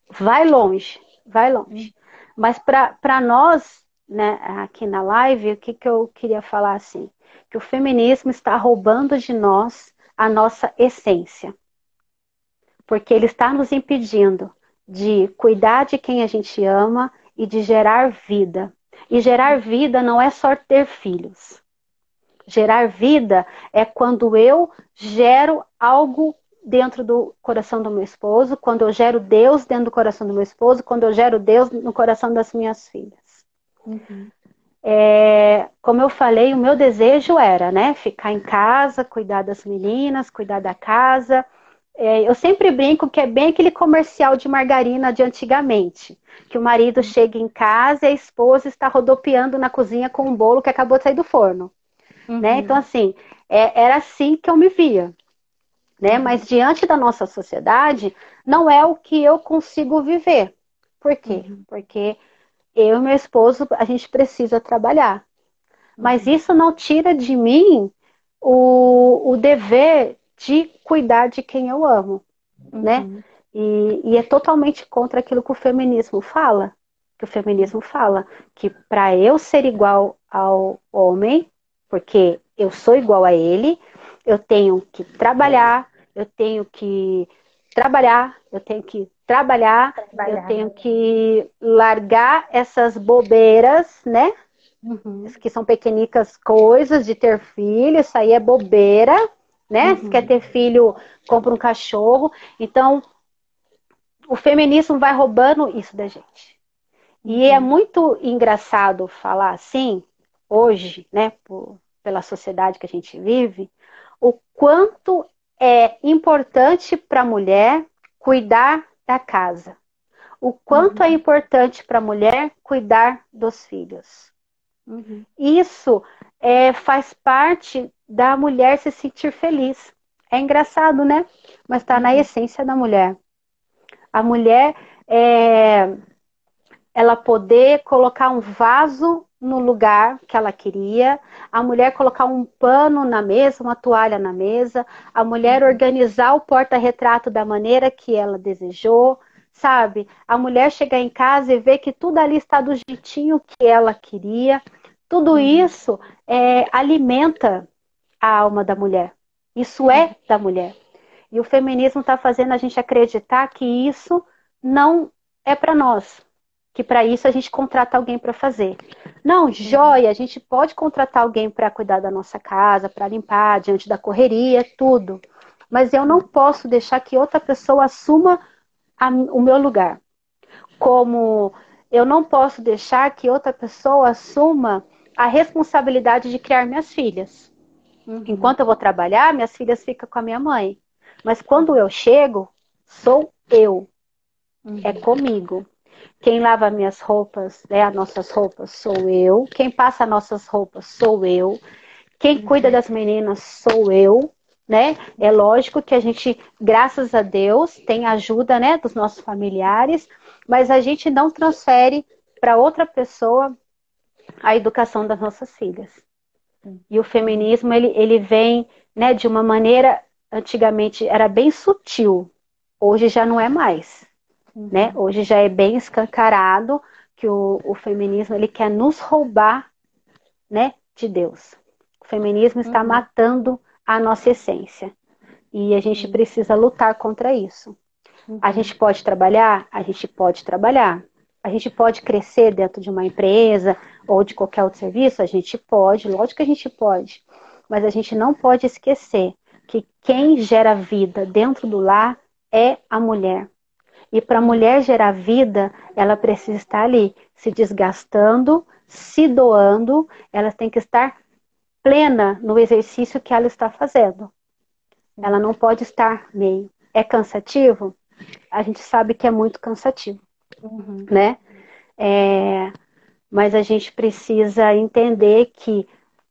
vai longe, vai longe. Mas para nós, né, aqui na live, o que, que eu queria falar assim? Que o feminismo está roubando de nós a nossa essência. Porque ele está nos impedindo de cuidar de quem a gente ama e de gerar vida. E gerar vida não é só ter filhos. Gerar vida é quando eu gero algo dentro do coração do meu esposo, quando eu gero Deus dentro do coração do meu esposo, quando eu gero Deus no coração das minhas filhas. Uhum. É, como eu falei, o meu desejo era, né, ficar em casa, cuidar das meninas, cuidar da casa, é, eu sempre brinco que é bem aquele comercial de margarina de antigamente. Que o marido uhum. chega em casa e a esposa está rodopiando na cozinha com um bolo que acabou de sair do forno. Uhum. Né? Então, assim, é, era assim que eu me via. né? Mas diante da nossa sociedade, não é o que eu consigo viver. Por quê? Uhum. Porque eu e meu esposo, a gente precisa trabalhar. Mas uhum. isso não tira de mim o, o dever de cuidar de quem eu amo, né? uhum. né? E, e, é totalmente contra aquilo que o feminismo fala. Que o feminismo fala que para eu ser igual ao homem, porque eu sou igual a ele, eu tenho que trabalhar, eu tenho que trabalhar, eu tenho que trabalhar, trabalhar. eu tenho que largar essas bobeiras, né? Uhum. Que são pequenicas coisas de ter filho, isso aí é bobeira, né? Uhum. Se quer ter filho, compra um cachorro. Então, o feminismo vai roubando isso da gente. E uhum. é muito engraçado falar assim, hoje, né, por, pela sociedade que a gente vive, o quanto é importante para a mulher cuidar da casa. O quanto é uhum. é importante para a mulher cuidar dos filhos. Uhum. Isso é, faz parte da mulher se sentir feliz. É engraçado, né? Mas está na uhum. essência da mulher. A mulher é, ela poder colocar um vaso no lugar que ela queria, a mulher colocar um pano na mesa, uma toalha na mesa, a mulher organizar o porta-retrato da maneira que ela desejou, sabe? A mulher chegar em casa e ver que tudo ali está do jeitinho que ela queria. Tudo uhum. isso é, alimenta a alma da mulher. Isso é da mulher. E o feminismo está fazendo a gente acreditar que isso não é para nós, que para isso a gente contrata alguém para fazer. Não, joia, a gente pode contratar alguém para cuidar da nossa casa, para limpar diante da correria, tudo. Mas eu não posso deixar que outra pessoa assuma a, o meu lugar. Como eu não posso deixar que outra pessoa assuma a responsabilidade de criar minhas filhas. Uhum. Enquanto eu vou trabalhar, minhas filhas ficam com a minha mãe. Mas quando eu chego, sou eu. Uhum. É comigo. Quem lava minhas roupas, né, as nossas roupas, sou eu. Quem passa nossas roupas, sou eu. Quem cuida das meninas, sou eu. Né? É lógico que a gente, graças a Deus, tem ajuda né, dos nossos familiares, mas a gente não transfere para outra pessoa a educação das nossas filhas. E o feminismo, ele, ele vem né, de uma maneira, antigamente era bem sutil, hoje já não é mais. Uhum. Né? Hoje já é bem escancarado que o, o feminismo ele quer nos roubar né, de Deus. O feminismo está uhum. matando a nossa essência. E a gente uhum. precisa lutar contra isso. Uhum. A gente pode trabalhar? A gente pode trabalhar. A gente pode crescer dentro de uma empresa ou de qualquer outro serviço? A gente pode, lógico que a gente pode. Mas a gente não pode esquecer que quem gera vida dentro do lar é a mulher. E para a mulher gerar vida, ela precisa estar ali, se desgastando, se doando, ela tem que estar plena no exercício que ela está fazendo. Ela não pode estar meio. É cansativo? A gente sabe que é muito cansativo, uhum. né? É, mas a gente precisa entender que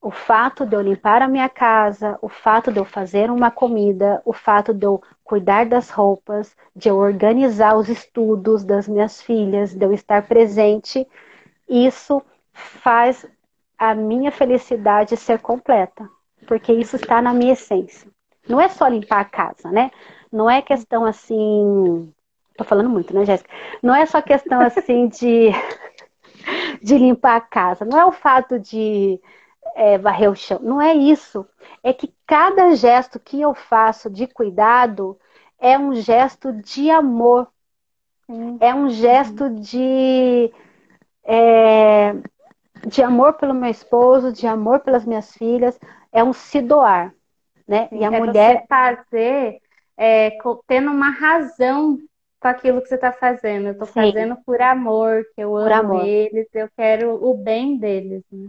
o fato de eu limpar a minha casa, o fato de eu fazer uma comida, o fato de eu cuidar das roupas, de eu organizar os estudos das minhas filhas, de eu estar presente, isso faz a minha felicidade ser completa, porque isso está na minha essência. Não é só limpar a casa, né? Não é questão assim. Tô falando muito, né, Jéssica? Não é só questão assim de, de limpar a casa. Não é o fato de é, varrer o chão. Não é isso. É que cada gesto que eu faço de cuidado é um gesto de amor. É um gesto de, é, de amor pelo meu esposo, de amor pelas minhas filhas. É um se doar. Né? E a é mulher. Você fazer é, tendo uma razão com aquilo que você está fazendo. Eu estou fazendo por amor, que eu por amo amor. eles, eu quero o bem deles. Né?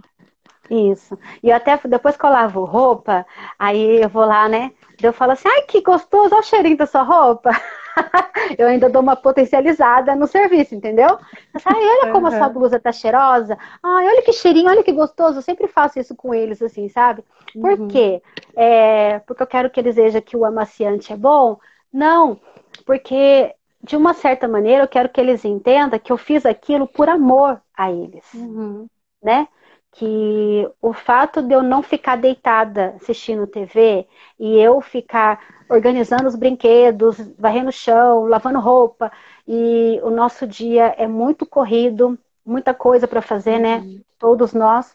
Isso. E eu até depois que eu lavo roupa, aí eu vou lá, né? Eu falo assim, ai, que gostoso, olha o cheirinho da sua roupa. eu ainda dou uma potencializada no serviço, entendeu? Ai, olha como uhum. a sua blusa tá cheirosa. Ai, olha que cheirinho, olha que gostoso. Eu sempre faço isso com eles, assim, sabe? Por uhum. quê? É, porque eu quero que eles vejam que o amaciante é bom? Não, porque de uma certa maneira eu quero que eles entendam que eu fiz aquilo por amor a eles, uhum. né? Que o fato de eu não ficar deitada assistindo TV e eu ficar organizando os brinquedos, varrendo o chão, lavando roupa, e o nosso dia é muito corrido, muita coisa para fazer, né? Uhum. Todos nós.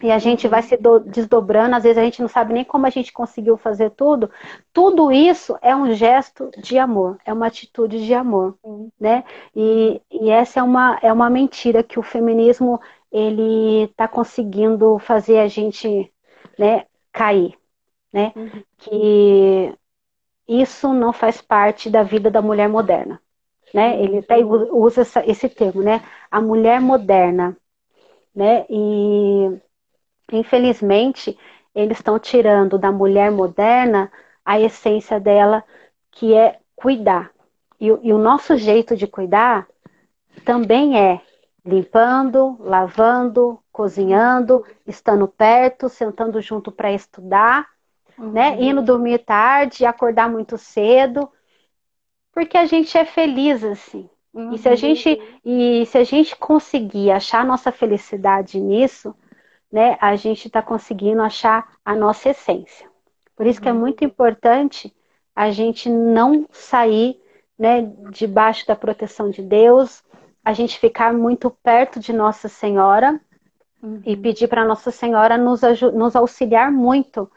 E a gente vai se desdobrando, às vezes a gente não sabe nem como a gente conseguiu fazer tudo. Tudo isso é um gesto de amor, é uma atitude de amor, né? E, e essa é uma, é uma mentira que o feminismo ele está conseguindo fazer a gente né, cair, né? Uhum. Que isso não faz parte da vida da mulher moderna, né? Uhum. Ele até usa essa, esse termo, né? A mulher moderna, né? E infelizmente eles estão tirando da mulher moderna a essência dela, que é cuidar. E, e o nosso jeito de cuidar também é limpando, lavando, cozinhando, estando perto, sentando junto para estudar, uhum. né? Indo dormir tarde, acordar muito cedo, porque a gente é feliz assim. Uhum. E se a uhum. gente e se a gente conseguir achar nossa felicidade nisso, né? A gente está conseguindo achar a nossa essência. Por isso que é uhum. muito importante a gente não sair, né? Debaixo da proteção de Deus, a gente ficar muito perto de Nossa Senhora uhum. e pedir para Nossa Senhora nos, nos auxiliar muito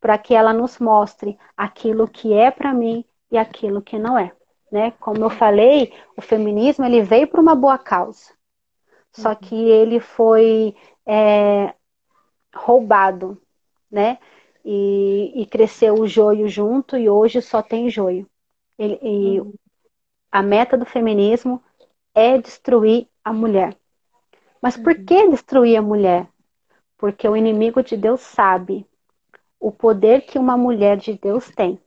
para que ela nos mostre aquilo que é para mim e aquilo que não é. Né? Como eu falei, o feminismo ele veio para uma boa causa, só uhum. que ele foi é, roubado, né? E, e, cresceu o joio junto e hoje só tem joio. Ele, e uhum. a meta do feminismo é destruir a mulher. Mas por uhum. que destruir a mulher? Porque o inimigo de Deus sabe o poder que uma mulher de Deus tem.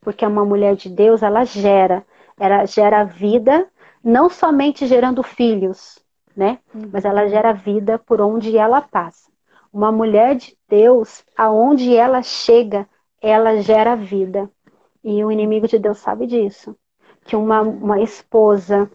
Porque uma mulher de Deus, ela gera, ela gera vida, não somente gerando filhos, né? Uhum. Mas ela gera vida por onde ela passa. Uma mulher de Deus, aonde ela chega, ela gera vida. E o inimigo de Deus sabe disso. Que uma, uma esposa,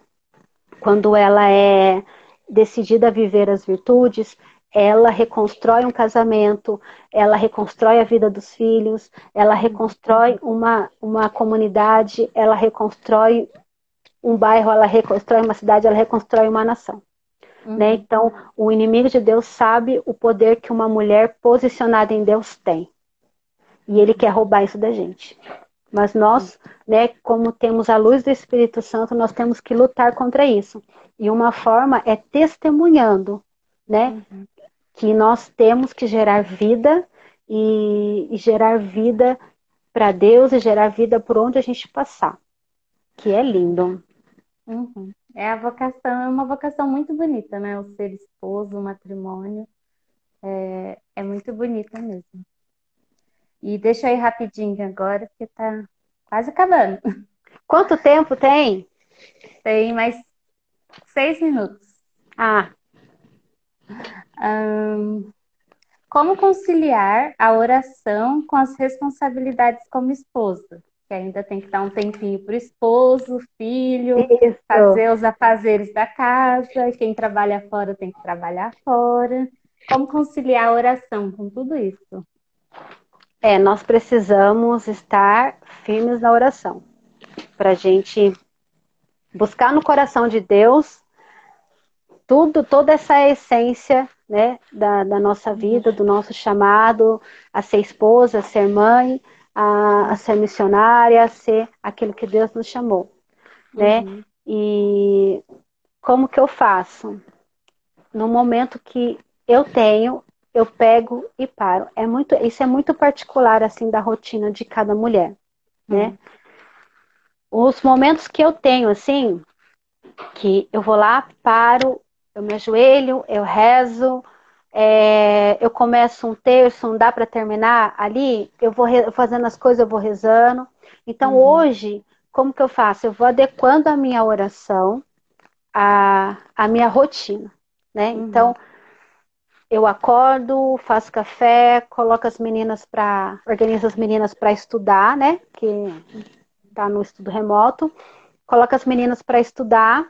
quando ela é decidida a viver as virtudes, ela reconstrói um casamento, ela reconstrói a vida dos filhos, ela reconstrói uma, uma comunidade, ela reconstrói um bairro, ela reconstrói uma cidade, ela reconstrói uma nação. Uhum. Né? Então, o inimigo de Deus sabe o poder que uma mulher posicionada em Deus tem. E ele quer roubar isso da gente. Mas nós, né, como temos a luz do Espírito Santo, nós temos que lutar contra isso. E uma forma é testemunhando, né, uhum. que nós temos que gerar vida e, e gerar vida para Deus e gerar vida por onde a gente passar, que é lindo. Uhum. É a vocação, é uma vocação muito bonita, né? O ser esposo, o matrimônio, é, é muito bonita mesmo. E deixa aí rapidinho agora, porque tá quase acabando. Quanto tempo tem? Tem mais seis minutos. Ah. Um, como conciliar a oração com as responsabilidades como esposa? Que ainda tem que dar um tempinho para o esposo, filho, Isso. fazer os afazeres da casa, quem trabalha fora tem que trabalhar fora. Como conciliar a oração com tudo isso? É, nós precisamos estar firmes na oração. Para a gente buscar no coração de Deus tudo, toda essa essência né, da, da nossa vida, do nosso chamado a ser esposa, a ser mãe, a, a ser missionária, a ser aquilo que Deus nos chamou. Né? Uhum. E como que eu faço? No momento que eu tenho eu pego e paro. É muito, isso é muito particular assim da rotina de cada mulher, né? Uhum. Os momentos que eu tenho assim, que eu vou lá, paro, eu me ajoelho, eu rezo, é, eu começo um terço, não dá para terminar ali, eu vou fazendo as coisas, eu vou rezando. Então uhum. hoje, como que eu faço? Eu vou adequando a minha oração à, à minha rotina, né? Uhum. Então, eu acordo, faço café, coloco as meninas para, organizo as meninas para estudar, né? Que tá no estudo remoto. Coloco as meninas para estudar,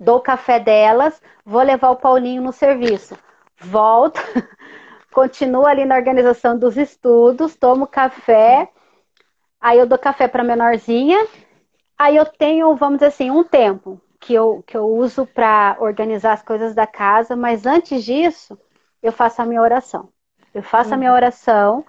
dou café delas, vou levar o Paulinho no serviço. Volto, continuo ali na organização dos estudos, tomo café, aí eu dou café para menorzinha, aí eu tenho, vamos dizer assim, um tempo que eu, que eu uso para organizar as coisas da casa, mas antes disso, eu faço a minha oração. Eu faço uhum. a minha uhum. oração,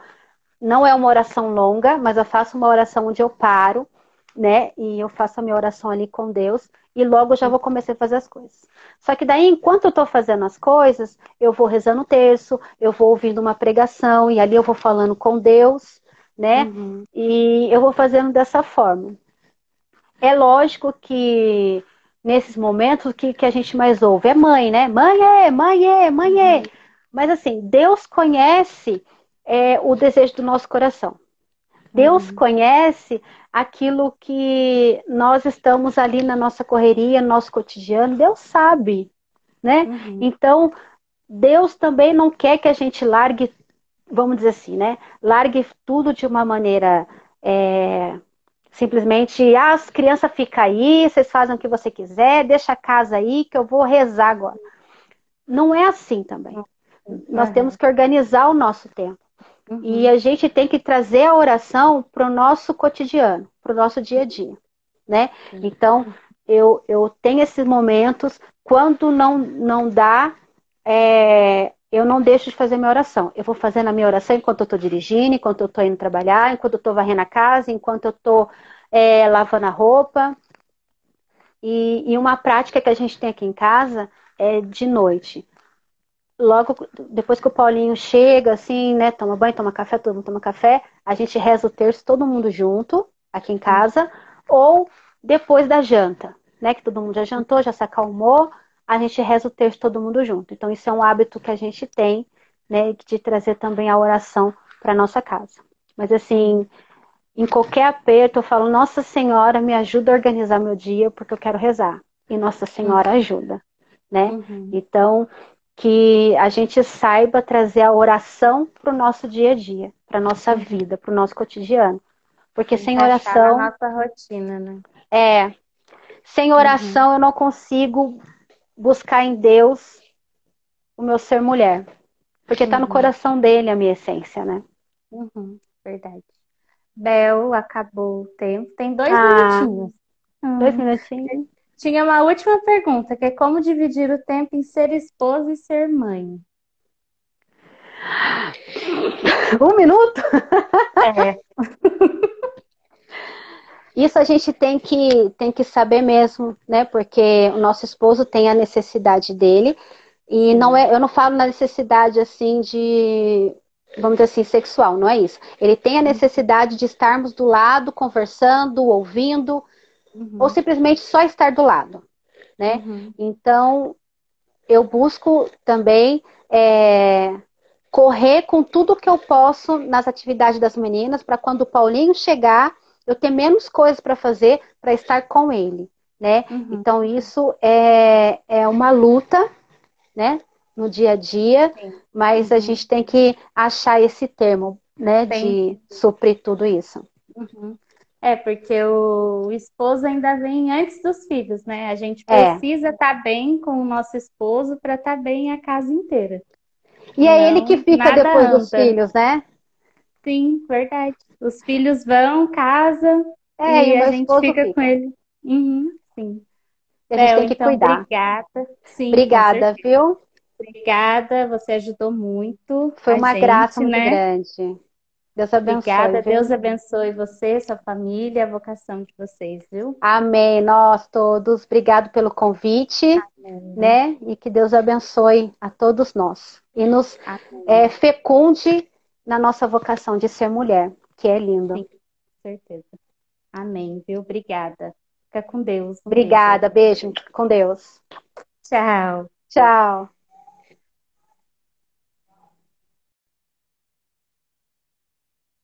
não é uma oração longa, mas eu faço uma oração onde eu paro, né? E eu faço a minha oração ali com Deus e logo já vou começar a fazer as coisas. Só que daí, enquanto eu estou fazendo as coisas, eu vou rezando o terço, eu vou ouvindo uma pregação e ali eu vou falando com Deus, né? Uhum. E eu vou fazendo dessa forma. É lógico que nesses momentos, o que, que a gente mais ouve? É mãe, né? Mãe é, mãe é, mãe é. Uhum. Mas assim, Deus conhece é, o desejo do nosso coração. Deus uhum. conhece aquilo que nós estamos ali na nossa correria, no nosso cotidiano. Deus sabe, né? Uhum. Então, Deus também não quer que a gente largue, vamos dizer assim, né? Largue tudo de uma maneira é, Simplesmente, ah, as crianças ficam aí, vocês fazem o que você quiser, deixa a casa aí que eu vou rezar agora. Não é assim também. Uhum. Nós temos que organizar o nosso tempo. Uhum. E a gente tem que trazer a oração para o nosso cotidiano, para o nosso dia a dia. Né? Uhum. Então, eu, eu tenho esses momentos, quando não, não dá, é, eu não deixo de fazer minha oração. Eu vou fazendo a minha oração enquanto eu estou dirigindo, enquanto eu estou indo trabalhar, enquanto eu estou varrendo a casa, enquanto eu estou é, lavando a roupa. E, e, uma prática que a gente tem aqui em casa é de noite. Logo depois que o Paulinho chega, assim, né, toma banho, toma café, todo mundo toma café, a gente reza o terço todo mundo junto, aqui em casa, ou depois da janta, né, que todo mundo já jantou, já se acalmou, a gente reza o texto todo mundo junto. Então, isso é um hábito que a gente tem, né, de trazer também a oração para nossa casa. Mas, assim, em qualquer aperto, eu falo, Nossa Senhora, me ajuda a organizar meu dia, porque eu quero rezar. E Nossa Senhora uhum. ajuda, né? Uhum. Então, que a gente saiba trazer a oração para o nosso dia a dia, para nossa uhum. vida, para o nosso cotidiano. Porque sem oração. Na nossa rotina, né? É. Sem oração, eu não consigo buscar em Deus o meu ser mulher. Porque está no uhum. coração dele a minha essência, né? Uhum, verdade. Bel, acabou o tempo. Tem dois ah, minutinhos. Dois minutinhos. Tinha uma última pergunta, que é como dividir o tempo em ser esposa e ser mãe? Um minuto? É. Isso a gente tem que, tem que saber mesmo, né? Porque o nosso esposo tem a necessidade dele. E não é, eu não falo na necessidade assim de, vamos dizer assim, sexual, não é isso. Ele tem a necessidade de estarmos do lado, conversando, ouvindo, uhum. ou simplesmente só estar do lado, né? Uhum. Então, eu busco também é, correr com tudo que eu posso nas atividades das meninas, para quando o Paulinho chegar, eu ter menos coisas para fazer para estar com ele, né? Uhum. Então isso é, é uma luta, né? No dia a dia, Sim. mas uhum. a gente tem que achar esse termo, né? Tem. De suprir tudo isso. Uhum. É, porque o esposo ainda vem antes dos filhos, né? A gente é. precisa estar é. tá bem com o nosso esposo para estar tá bem a casa inteira. E é ele que fica depois anda. dos filhos, né? Sim, verdade. Os filhos vão, casa, é, e a gente fica, fica, com ele. Uhum, sim. A gente é, tem que então, cuidar. Obrigada. Sim, obrigada, viu? Obrigada, você ajudou muito. Foi uma gente, graça muito né? grande. Deus abençoe. Obrigada, viu? Deus abençoe você, sua família, a vocação de vocês, viu? Amém. Nós todos, obrigado pelo convite, Amém. né? E que Deus abençoe a todos nós e nos é, fecunde na nossa vocação de ser mulher, que é linda. Sim, com certeza. Amém, viu? Obrigada. Fica com Deus. Obrigada, beijo. beijo. Com Deus. Tchau. Tchau.